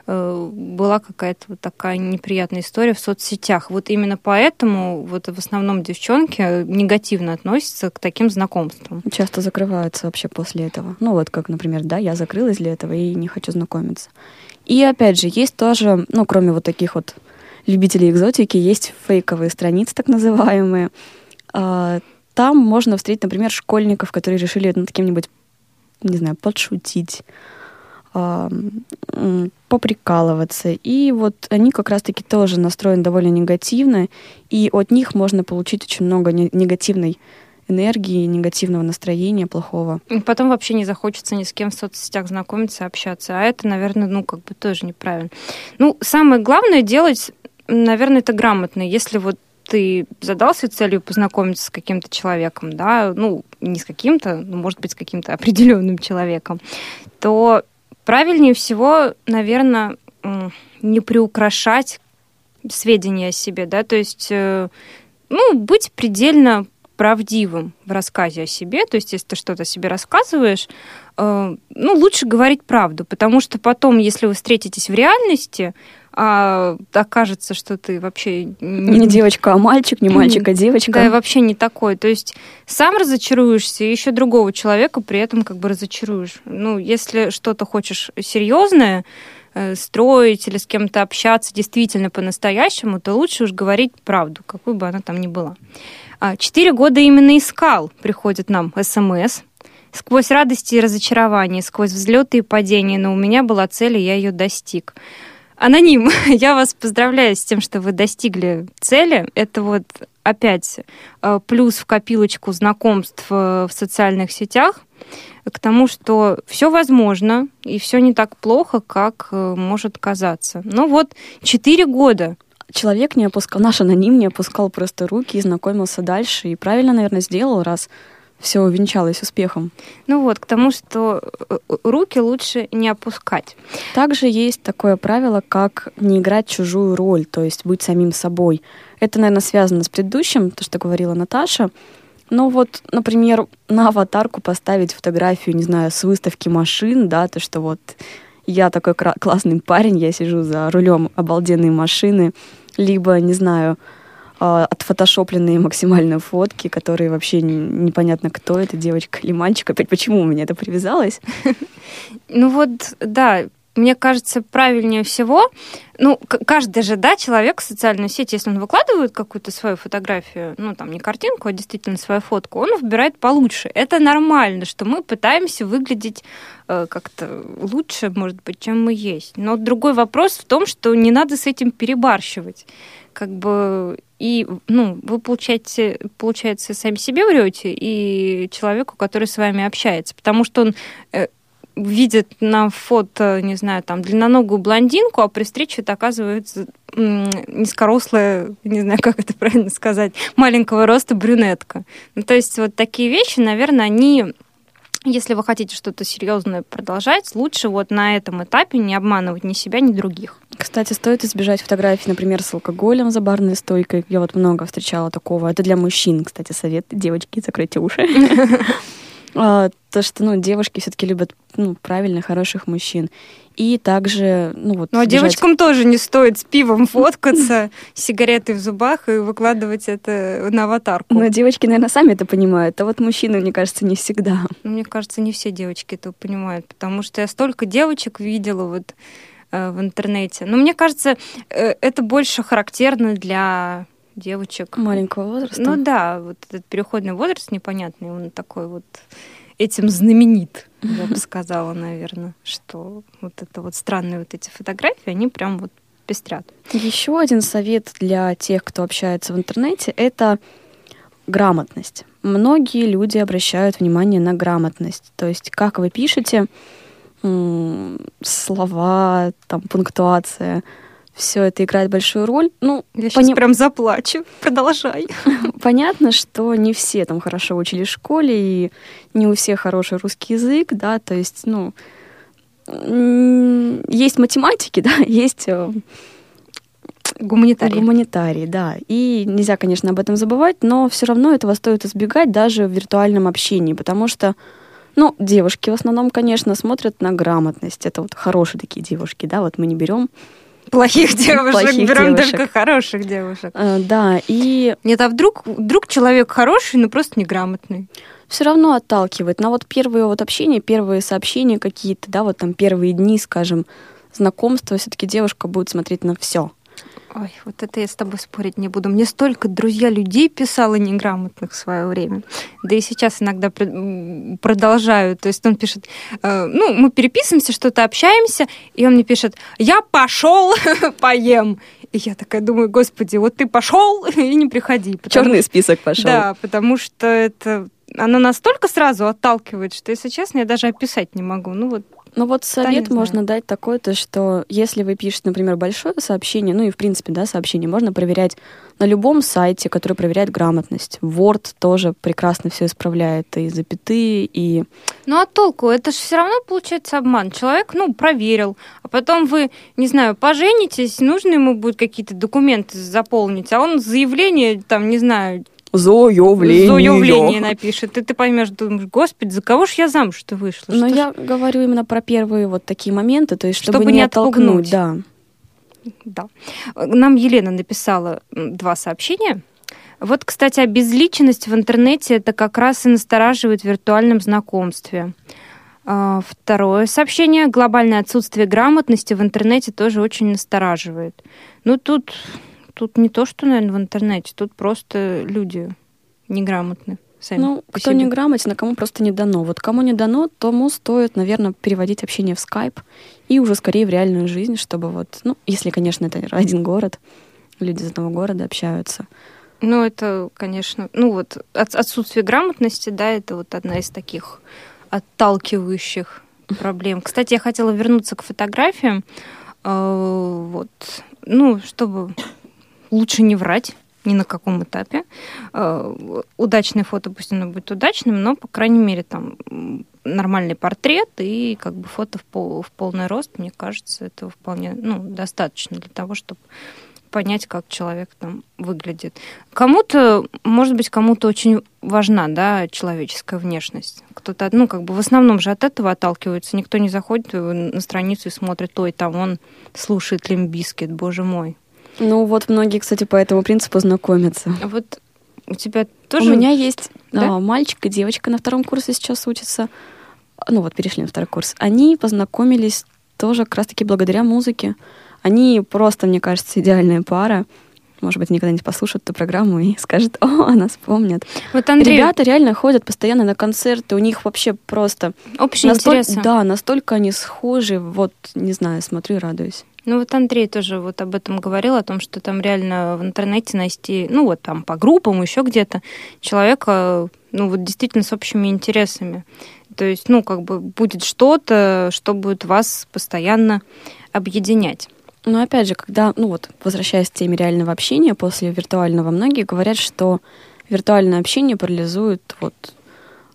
э, была какая-то вот такая неприятная история в соцсетях. Вот именно поэтому вот в основном девчонки негативно относятся к таким знакомствам. часто закрываются вообще после этого. Ну вот как, например, да, я закрылась для этого и не хочу знакомиться. И опять же, есть тоже, ну кроме вот таких вот любителей экзотики, есть фейковые страницы, так называемые. А, Там можно встретить, например, школьников, которые решили над кем-нибудь, не знаю, подшутить, а, поприкалываться. И вот они как раз-таки тоже настроены довольно негативно, и от них можно получить очень много не- негативной энергии, негативного настроения, плохого. И Потом вообще не захочется ни с кем в соцсетях знакомиться, общаться. А это, наверное, ну, как бы тоже неправильно. Ну, самое главное делать, наверное, это грамотно. Если вот ты задался целью познакомиться с каким-то человеком, да, ну, не с каким-то, ну, может быть, с каким-то определенным человеком, то правильнее всего, наверное, не приукрашать сведения о себе, да, то есть, э, ну, быть предельно правдивым в рассказе о себе, то есть если ты что-то о себе рассказываешь, э, ну, лучше говорить правду, потому что потом, если вы встретитесь в реальности, а окажется, что ты вообще Не девочка, а мальчик, не мальчик, а девочка. да, и вообще не такой. То есть сам разочаруешься, и еще другого человека при этом как бы разочаруешь. Ну, если что-то хочешь серьезное э, строить или с кем-то общаться действительно по-настоящему, то лучше уж говорить правду, какой бы она там ни была. А, Четыре года именно искал, приходит нам СМС. Сквозь радости и разочарования, сквозь взлеты и падения, но у меня была цель, и я ее достиг. Аноним, я вас поздравляю с тем, что вы достигли цели. Это вот опять э, плюс в копилочку знакомств э, в социальных сетях к тому, что все возможно и все не так плохо, как э, может казаться. Ну вот, четыре года. Человек не опускал, наш аноним не опускал просто руки и знакомился дальше. И правильно, наверное, сделал, раз все увенчалось успехом. Ну вот, к тому, что э, руки лучше не опускать. Также есть такое правило, как не играть чужую роль, то есть быть самим собой. Это, наверное, связано с предыдущим, то, что говорила Наташа. Но вот, например, на аватарку поставить фотографию, не знаю, с выставки машин, да, то, что вот я такой классный парень, я сижу за рулем обалденной машины, либо, не знаю, а, отфотошопленные максимально фотки, которые вообще непонятно, кто это, девочка или мальчик. Опять почему у меня это привязалось? Ну вот, да, мне кажется, правильнее всего, ну, каждый же, да, человек в социальную сеть, если он выкладывает какую-то свою фотографию, ну, там, не картинку, а действительно свою фотку, он выбирает получше. Это нормально, что мы пытаемся выглядеть э, как-то лучше, может быть, чем мы есть. Но другой вопрос в том, что не надо с этим перебарщивать. Как бы и, ну, вы получаете, получается, сами себе врете и человеку, который с вами общается, потому что он э, видит на фото, не знаю, там, длинноногую блондинку, а при встрече это оказывается низкорослая, не знаю, как это правильно сказать, маленького роста брюнетка. Ну, то есть вот такие вещи, наверное, они если вы хотите что-то серьезное продолжать, лучше вот на этом этапе не обманывать ни себя, ни других. Кстати, стоит избежать фотографий, например, с алкоголем за барной стойкой. Я вот много встречала такого. Это для мужчин, кстати, совет. Девочки, закройте уши. А, То, что, ну, девушки все-таки любят ну, правильных, хороших мужчин. И также, ну, вот... Ну, а девочкам тоже не стоит с пивом фоткаться, с сигаретой в зубах и выкладывать это на аватарку. Но девочки, наверное, сами это понимают, а вот мужчины, мне кажется, не всегда. Ну, Мне кажется, не все девочки это понимают, потому что я столько девочек видела вот э, в интернете. Но мне кажется, э, это больше характерно для девочек. Маленького возраста. Ну да, вот этот переходный возраст непонятный, он такой вот этим знаменит, я бы сказала, наверное, что вот это вот странные вот эти фотографии, они прям вот пестрят. Еще один совет для тех, кто общается в интернете, это грамотность. Многие люди обращают внимание на грамотность. То есть, как вы пишете, слова, там, пунктуация, все это играет большую роль. Ну, Я сейчас пони- прям заплачу. Продолжай. понятно, что не все там хорошо учили в школе, и не у всех хороший русский язык, да, то есть, ну, есть математики, да, есть э, Гуманитарий. Гуманитарий, да. И нельзя, конечно, об этом забывать, но все равно этого стоит избегать даже в виртуальном общении, потому что, ну, девушки в основном, конечно, смотрят на грамотность. Это вот хорошие такие девушки, да, вот мы не берем. Плохих девушек, Плохих берем девушек. только хороших девушек. Э, да, и Нет, а вдруг, вдруг человек хороший, но просто неграмотный? все равно отталкивает. На вот первые вот общения, первые сообщения какие-то, да, вот там первые дни, скажем, знакомства, все-таки девушка будет смотреть на все. Ой, вот это я с тобой спорить не буду. Мне столько друзья людей писало неграмотных в свое время. Да и сейчас иногда продолжаю. То есть он пишет, э, ну, мы переписываемся, что-то общаемся, и он мне пишет, я пошел поем. И я такая думаю, господи, вот ты пошел и не приходи. Черный список пошел. Да, потому что это оно настолько сразу отталкивает, что, если честно, я даже описать не могу. Ну вот, Ну вот совет можно дать такой, то что если вы пишете, например, большое сообщение, ну и в принципе, да, сообщение можно проверять на любом сайте, который проверяет грамотность. Word тоже прекрасно все исправляет, и запятые, и... ну а толку? Это же все равно получается обман. Человек, ну, проверил, а потом вы, не знаю, поженитесь, нужно ему будет какие-то документы заполнить, а он заявление, там, не знаю, Заявление. заявление напишет, и ты поймешь, думаешь, господи, за кого ж я замуж-то вышла? Но Что ж я говорю именно про первые вот такие моменты, то есть чтобы, Чтобы не не оттолкнуть, да. Да. Нам Елена написала два сообщения. Вот, кстати, обезличенность в интернете это как раз и настораживает в виртуальном знакомстве. А, Второе сообщение. Глобальное отсутствие грамотности в интернете тоже очень настораживает. Ну, тут, тут не то, что, наверное, в интернете, тут просто люди неграмотны. Сами Ну, кто себе. не грамотен, а кому просто не дано. Вот кому не дано, тому стоит, наверное, переводить общение в скайп и уже скорее в реальную жизнь, чтобы вот, ну, если, конечно, это один город, люди из одного города общаются. Ну, это, конечно, ну вот от- отсутствие грамотности, да, это вот одна из таких отталкивающих проблем. Кстати, я хотела вернуться к фотографиям. Э, Вот, ну, чтобы лучше не врать, ни на каком этапе. Э, Удачное фото, пусть оно будет удачным, но, по крайней мере, там нормальный портрет и как бы фото в, пол- в полный рост, мне кажется, этого вполне ну, достаточно для того, чтобы понять, как человек там выглядит. Кому-то, может быть, кому-то очень важна, да, человеческая внешность. Кто-то, ну, как бы в основном же от этого отталкивается. Никто не заходит на страницу и смотрит, ой, там он слушает Limp Bizkit, боже мой. Ну вот многие, кстати, по этому принципу знакомятся. А вот у тебя тоже... У меня есть Да? а, мальчик и девочка на втором курсе сейчас учатся. Ну вот, перешли на второй курс. Они познакомились тоже как раз-таки благодаря музыке. Они просто, мне кажется, идеальная пара. Может быть, никогда не послушают эту программу и скажут, о, она вспомнит. Вот, Андрей, Ребята реально ходят постоянно на концерты, у них вообще просто... общие настоль- интересы. Да, настолько они схожи, вот, не знаю, смотрю и радуюсь. Ну вот Андрей тоже вот об этом говорил, о том, что там реально в интернете найти, ну вот там по группам, еще где-то, человека, ну вот действительно с общими интересами. То есть, ну как бы будет что-то, что будет вас постоянно объединять. Но опять же, когда, ну вот, возвращаясь к теме реального общения после виртуального, многие говорят, что виртуальное общение парализует вот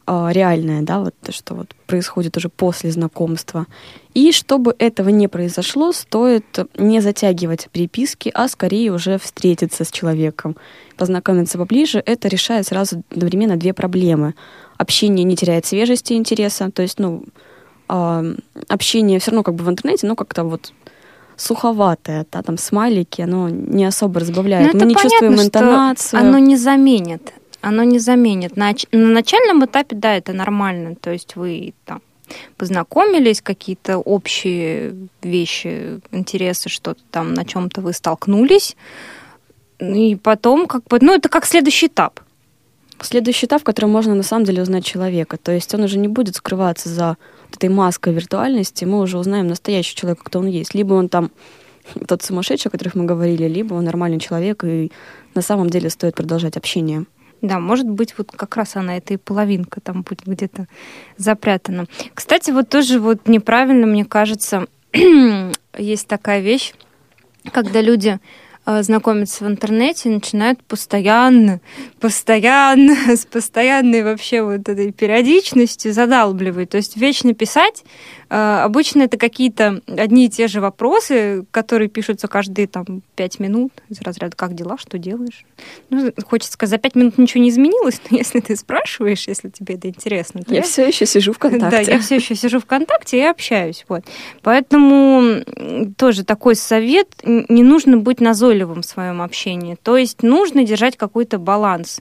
а, реальное, да, вот то, что вот происходит уже после знакомства. И чтобы этого не произошло, стоит не затягивать переписки, а скорее уже встретиться с человеком, познакомиться поближе. Это решает сразу одновременно две проблемы. Общение не теряет свежести и интереса, то есть, ну, а, общение все равно как бы в интернете, ну, как-то вот суховатое, да, там смайлики, оно не особо разбавляет. Ну, Мы не чувствуем понятно, что интонацию. Оно не заменит. Оно не заменит. На, начальном этапе, да, это нормально. То есть вы там познакомились, какие-то общие вещи, интересы, что-то там, на чем-то вы столкнулись. И потом, как бы, ну, это как следующий этап. Следующий этап, в котором можно на самом деле узнать человека. То есть он уже не будет скрываться за этой маской виртуальности, мы уже узнаем настоящего человека, кто он есть. Либо он там тот сумасшедший, о которых мы говорили, либо он нормальный человек, и на самом деле стоит продолжать общение. Да, может быть, вот как раз она, эта и половинка там будет где-то запрятана. Кстати, вот тоже вот неправильно, мне кажется, есть такая вещь, когда люди знакомятся в интернете начинают постоянно, постоянно, с постоянной вообще вот этой периодичностью задалбливать. То есть вечно писать. Э, Обычно это какие-то одни и те же вопросы, которые пишутся каждые там пять минут из разряда «Как дела? Что делаешь?» Ну, хочется сказать, за пять минут ничего не изменилось, но если ты спрашиваешь, если тебе это интересно, то Я все еще сижу да, ВКонтакте. я все еще сижу ВКонтакте и общаюсь. Вот. Поэтому тоже такой совет. Не нужно быть назойливым в своем общении. То есть нужно держать какой-то баланс.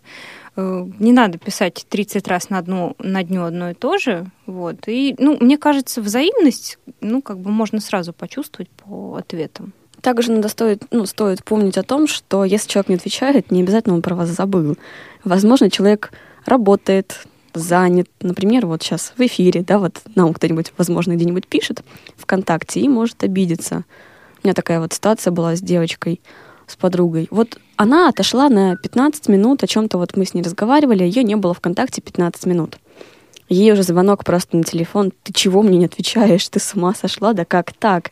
Э, Не надо писать 30 раз на, одну, на дню одно и то же. Вот. И, ну, мне кажется, взаимность, ну, как бы можно сразу почувствовать по ответам. Также надо стоит, ну, стоит помнить о том, что если человек не отвечает, не обязательно он про вас забыл. Возможно, человек работает, занят. Например, вот сейчас в эфире, да, вот нам кто-нибудь, возможно, где-нибудь пишет ВКонтакте и может обидеться. У меня такая вот ситуация была с девочкой, с подругой. Вот она отошла на 15 минут, о чем-то вот мы с ней разговаривали, ее не было ВКонтакте 15 минут. Ей уже звонок просто на телефон. Ты чего мне не отвечаешь? Ты с ума сошла? Да как так?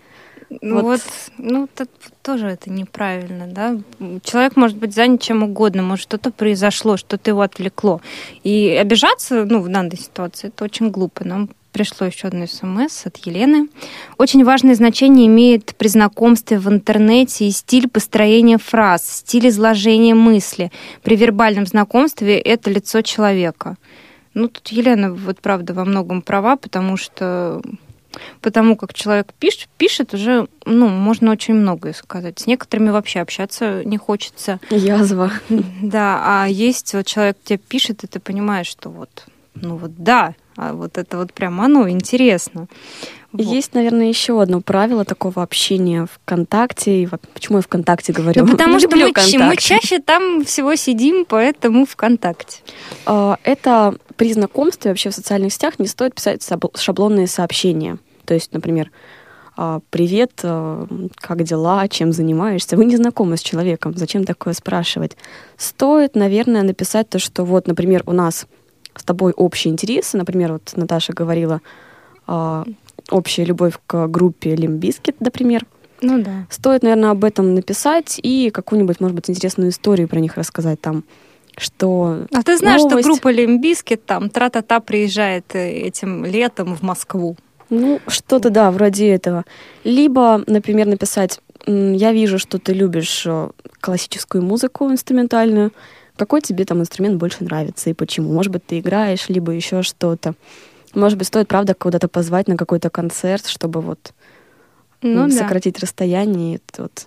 Ну Вот. вот, ну это тоже это неправильно, да. Человек может быть занят чем угодно, может что-то произошло, что-то его отвлекло. И обижаться, ну, в данной ситуации, это очень глупо. Нам пришло еще одно смс от Елены. Очень важное значение имеет при знакомстве в интернете и стиль построения фраз, стиль изложения мысли. При вербальном знакомстве это лицо человека. Ну, тут Елена, вот правда, во многом права, потому что потому как человек пишет, пишет уже, ну, можно очень многое сказать. С некоторыми вообще общаться не хочется. Язва. Да, а есть вот человек тебе пишет, и ты понимаешь, что вот, ну вот да, а вот это вот прям оно интересно. Вот. Есть, наверное, еще одно правило такого общения ВКонтакте. И почему я ВКонтакте говорю? Ну, потому что мы, ч- мы чаще там всего сидим, поэтому ВКонтакте. А, Это при знакомстве вообще в социальных сетях не стоит писать шаблонные сообщения. То есть, например, а, привет, а, как дела, чем занимаешься? Вы не знакомы с человеком, зачем такое спрашивать? Стоит, наверное, написать то, что вот, например, у нас с тобой общие интересы, например, вот Наташа говорила, а, общая любовь к группе Limp Bizkit, например, Ну да. Стоит, наверное, об этом написать и какую-нибудь, может быть, интересную историю про них рассказать там, что... А ты знаешь, новость- что группа Limp Bizkit там тра-та-та приезжает э, этим летом в Москву? Ну, что-то, да, вроде этого. Либо, например, написать, я вижу, что ты любишь э, классическую музыку инструментальную, какой тебе там инструмент больше нравится и почему? Может быть, ты играешь, либо еще что-то. Может быть, стоит, правда, куда-то позвать на какой-то концерт, чтобы вот Ну м, да. сократить расстояние. вот.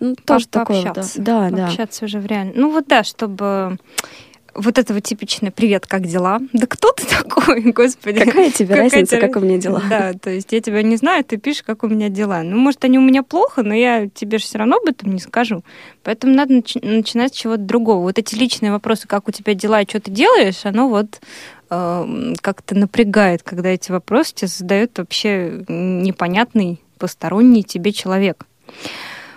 Ну, тоже По- такое. вот, Да, пообщаться. да. да. Общаться уже в реально. Ну вот да, чтобы вот этого типичное «Привет, как дела?» Да кто ты такой, господи? Какая тебе Какая разница, тебе как у меня дела? Да, то есть я тебя не знаю, ты пишешь, как у меня дела. Ну, может, они у меня плохо, но я тебе же все равно об этом не скажу. Поэтому надо нач- начинать с чего-то другого. Вот эти личные вопросы, как у тебя дела и что ты делаешь, оно вот э, как-то напрягает, когда эти вопросы тебе задает вообще непонятный, посторонний тебе человек.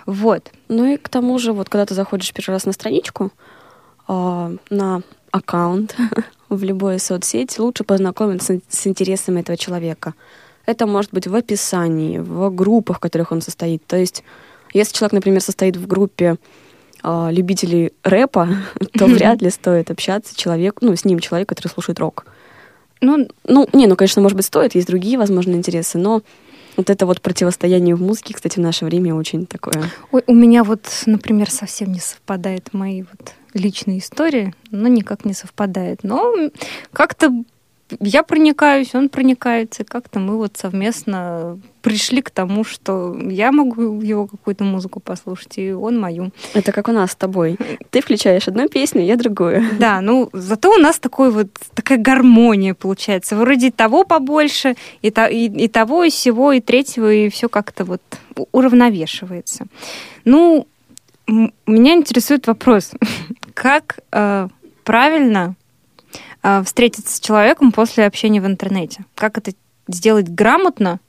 Вот. Ну и к тому же, вот когда ты заходишь первый раз на страничку, а, на аккаунт в любой соцсети, лучше познакомиться с интересами этого человека. Это может быть в описании, в группах, в которых он состоит. То есть, если человек, например, состоит в группе а, любителей рэпа, то вряд ли стоит общаться человек, ну, с ним человек, который слушает рок. Ну, Ну, не, ну, конечно, может быть, стоит, есть другие, возможно, интересы, но вот это вот противостояние в музыке, кстати, в наше время очень такое. Ой, у меня вот, например, совсем не совпадает мои вот личные истории, но никак не совпадает. Но как-то я проникаюсь, он проникается, и как-то мы вот совместно пришли к тому, что я могу его какую-то музыку послушать, и он мою. Это как у нас с тобой. Ты включаешь одну песню, я другую. Да, ну зато у нас такой вот такая гармония получается. Вроде того побольше, и, то- и, и того, и сего, и третьего, и все как-то вот уравновешивается. Ну, меня интересует вопрос, как э, правильно э, встретиться с человеком после общения в интернете? Как это сделать грамотно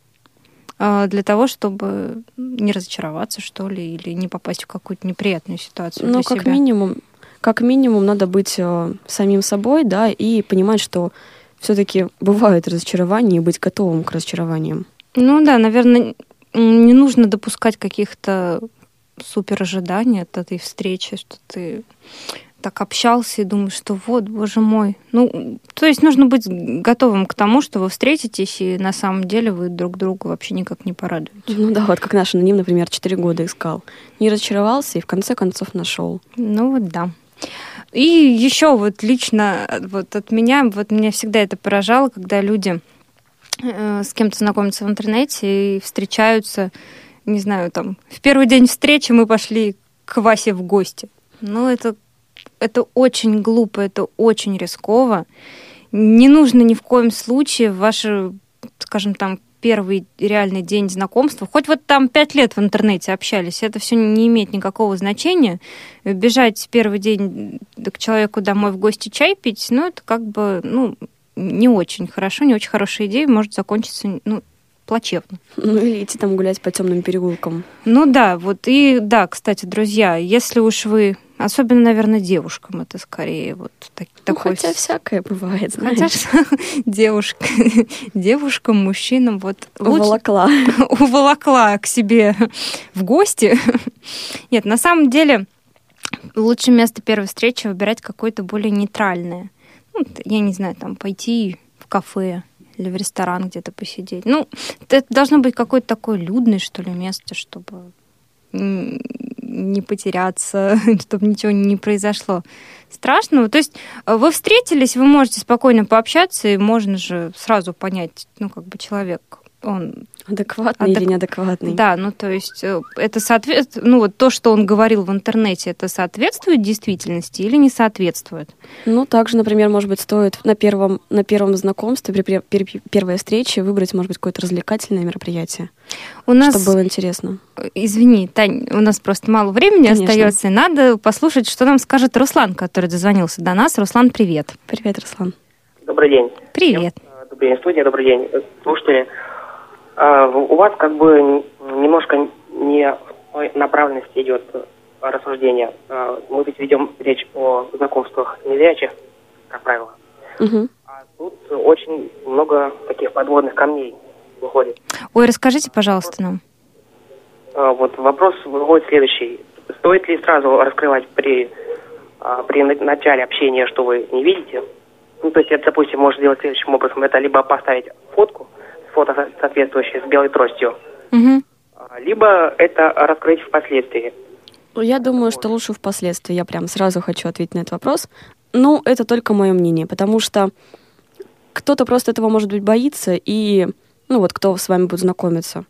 э, для того, чтобы не разочароваться, что ли, или не попасть в какую-то неприятную ситуацию Ну, как себя? минимум, как минимум надо быть э, самим собой, да, и понимать, что все-таки бывают разочарования, и быть готовым к разочарованиям. Ну да, наверное, не нужно допускать каких-то супер ожиданий от этой встречи, что ты так общался и думаешь, что вот, боже мой. Ну, то есть нужно быть готовым к тому, что вы встретитесь, и на самом деле вы друг другу вообще никак не порадуете. Ну да, вот как наш аноним, например, 4 года искал. Не разочаровался и в конце концов нашел. Ну вот да. И еще вот лично э, вот от меня, вот меня всегда это поражало, когда люди э, с кем-то знакомятся в интернете и встречаются, не знаю, там, в первый день встречи мы пошли к Васе в гости. Ну, это, это очень глупо, это очень рисково. Не нужно ни в коем случае ваши, скажем, там, первый реальный день знакомства, хоть вот там пять лет в интернете общались, это все не имеет никакого значения. Бежать первый день к человеку домой в гости чай пить, ну, это как бы, ну, не очень хорошо, не очень хорошая идея, может закончиться, ну, плачевно. Ну или идти там гулять по темным переулкам. Ну да, вот и да, кстати, друзья, если уж вы, особенно, наверное, девушкам, это скорее вот так- Ну, такой... хотя всякое бывает, знаешь. Хотя девушка, девушкам, мужчинам вот лучше Уволокла. уволокла к себе в гости. Нет, на самом деле лучше место первой встречи выбирать какое-то более нейтральное. Ну, я не знаю, там пойти в кафе или в ресторан где-то посидеть. Ну, это должно быть какое-то такое людное, что ли, место, чтобы не потеряться, чтобы ничего не произошло страшного. То есть э, вы встретились, вы можете спокойно пообщаться, и можно же сразу понять, ну, как бы человек, он Адекватный Адек- или неадекватный. да, ну то есть э, это соответствует, ну вот то, что он говорил в интернете, это соответствует действительности или не соответствует? Ну, также, например, может быть, стоит на первом, на первом знакомстве, при пер- пер- первой встрече выбрать, может быть, какое-то развлекательное мероприятие, У нас, чтобы было интересно. извини, Тань, у нас просто мало времени Конечно. остается, и надо послушать, что нам скажет Руслан, который дозвонился до нас. Руслан, привет. Привет, Руслан. Добрый день. Привет. Добрый день, студия, добрый день, слушатели. А, У вас как бы немножко не направленности идет э, рассуждение. А, Мы ведь ведем речь о знакомствах незрячих, как правило. Мгм. А тут очень много таких подводных камней выходит. Ой, расскажите, пожалуйста, нам. А, Вот вопрос выходит следующий. Стоит ли сразу раскрывать при, при на- начале общения, что вы не видите? Ну, то есть это, допустим, можно сделать следующим образом. Это либо поставить фотку, фото со- соответствующее с белой тростью, а, либо это раскрыть впоследствии. Я думаю, что лучше впоследствии. Я прям сразу хочу ответить на этот вопрос. Ну, это только мое мнение, потому что кто-то просто этого, может быть, боится, и, ну вот, кто с вами будет знакомиться.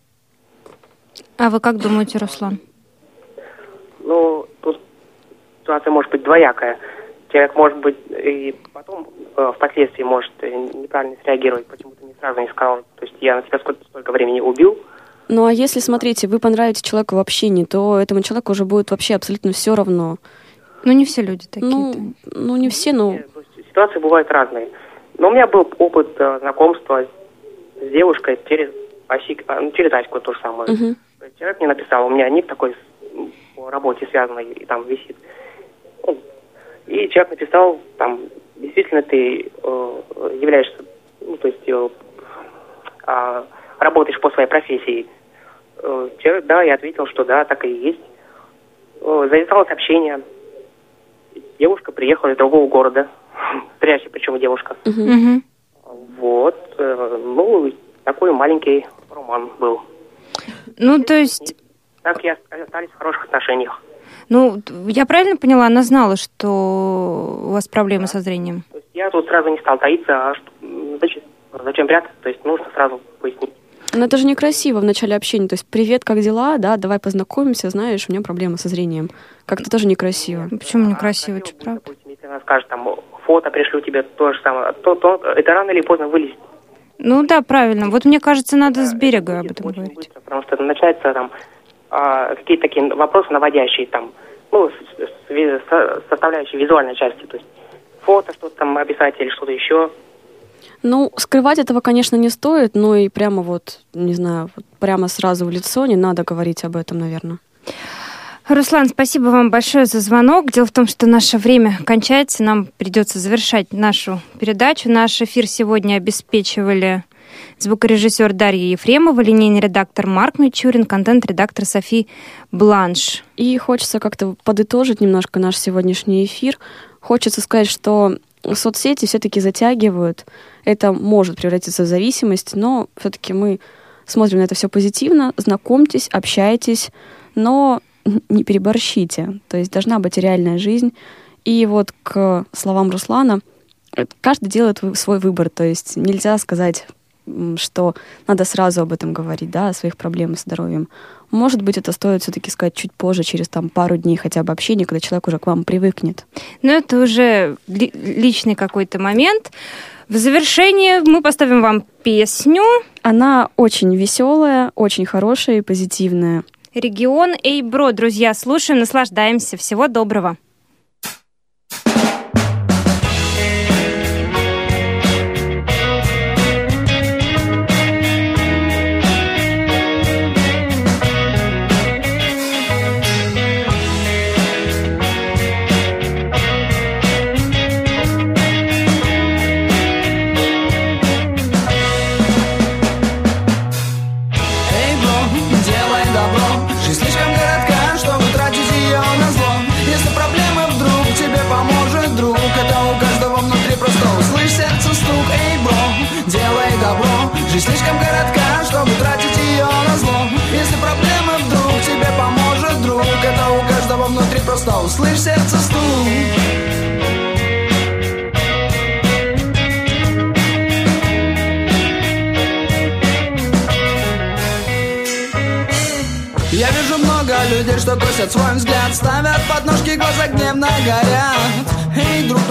А вы как думаете, Руслан? Ну, тут ситуация может быть двоякая. Человек может быть и потом э, впоследствии может э, неправильно среагировать, почему-то не сразу не сказал. То есть я на себя сколько, столько времени убил. Ну, а если, смотрите, вы понравитесь человеку в общении, то этому человеку уже будет вообще абсолютно все равно. Ну, не все люди такие. Ну, ну, не все, но... Э, Ситуации бывают разные. Но у меня был опыт э, знакомства с девушкой через оси, а, ну, через Аську то же самое. Есть Человек мне написал, у меня ник такой по работе связанный, и там висит. Ну, И человек написал, там, действительно ты э, являешься, ну, то есть э, а, работаешь по своей профессии. Э, человек, да, я ответил, что да, так и есть. Э, Завязалось общение. Девушка приехала из другого города. Пряча, причем девушка. Вот, э, ну, такой маленький роман был. Ну, то есть, Так и остались в хороших отношениях. Ну, я правильно поняла, она знала, что у вас проблемы со зрением? То есть я тут сразу не стал таиться, а что, зачем, зачем прятаться? То есть нужно сразу пояснить. Но это же некрасиво в начале общения. То есть, привет, как дела? Да, давай познакомимся, знаешь, у меня проблемы со зрением. Как-то тоже некрасиво. Ну, Почему А некрасиво, это бы, правда? Допустим, если она скажет, там, фото пришлю тебе, то же самое, то, то это рано или поздно вылезет. Ну да, правильно. Вот мне кажется, надо с берега об этом говорить. быстро, потому что начинаются там а, какие-то такие вопросы наводящие, там, ну, с- с- ви- со- составляющие визуальной части, то есть фото что-то там описать или что-то еще. Ну, скрывать этого, конечно, не стоит, но и прямо вот, не знаю, вот прямо сразу в лицо не надо говорить об этом, наверное. Руслан, спасибо вам большое за звонок. Дело в том, что наше время кончается, нам придется завершать нашу передачу. Наш эфир сегодня обеспечивали звукорежиссер Дарья Ефремова, линейный редактор Марк Мичурин, контент-редактор Софи Бланш. И хочется как-то подытожить немножко наш сегодняшний эфир. Хочется сказать, что соцсети все-таки затягивают. Это может превратиться в зависимость, но все-таки мы смотрим на это все позитивно. Знакомьтесь, общайтесь, но не переборщите. То есть должна быть реальная жизнь. И вот к словам Руслана, э, каждый делает свой выбор. То есть нельзя сказать, что надо сразу об этом говорить, да, о своих проблемах с здоровьем. Может быть, это стоит все-таки сказать чуть позже, через там пару дней хотя бы общения, когда человек уже к вам привыкнет. Но это уже ли- личный какой-то момент. В завершение мы поставим вам песню Она очень веселая, очень хорошая и позитивная. «Регион Эйбро». Друзья, слушаем, наслаждаемся. Всего доброго. Просто услышь сердце стук Я вижу много людей, что косят свой взгляд Ставят подножки, глаза гневно горят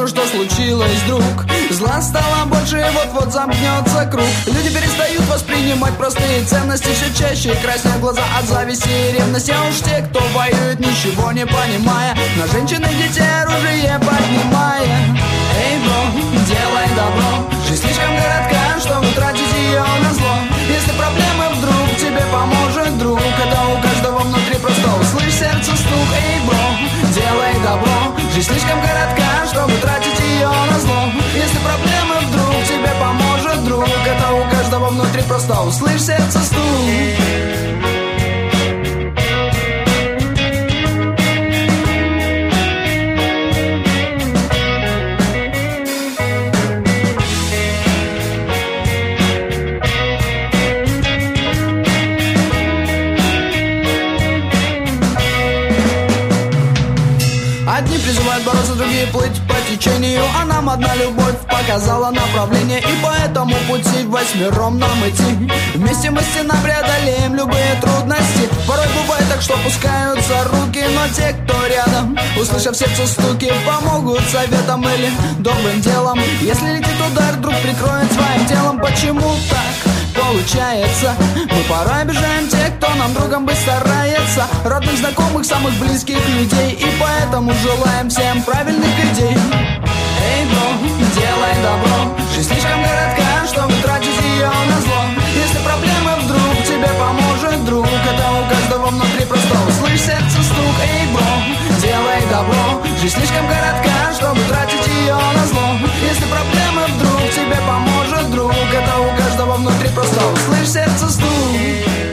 Ну что случилось, друг? Зла стало больше и вот-вот замкнется круг. Люди перестают воспринимать простые ценности Все чаще. Краснеют глаза от зависти и ревности. А уж те, кто воюет, ничего не понимая На женщин и детей оружие поднимая. Эй, бро, делай добро. Жизнь слишком коротка, чтобы тратить ее на зло. Если проблемы вдруг тебе поможет друг Это у каждого внутри просто услышь сердце стук. Эй, бро, делай добро. Жизнь слишком коротка, потом тратить ее на зло. Если проблемы вдруг тебе поможет друг Это у каждого внутри просто услышь сердце стук. Плыть течению А нам одна любовь показала направление. И по этому пути восьмером нам идти. Вместе мы стена преодолеем любые трудности. Порой бывает так, что опускаются руки Но те, кто рядом, услышав сердце стуки Помогут советом или добрым делом Если летит удар, друг прикроет своим телом. Почему так? получается? Мы порой обижаем тех, кто нам другом быть старается. Родных, знакомых, самых близких людей. И поэтому желаем всем правильных идей Эй, бро, делай добро. Жизнь слишком коротка, чтобы тратить ее на зло. Если проблемы вдруг тебе поможет друг Это у каждого внутри просто услышь сердце стук Эй, бро, делай добро. Жизнь слишком коротка, чтобы тратить ее на зло. Если проблемы вдруг тебе поможет друг Это у каждого внутри просто услышь сердце стук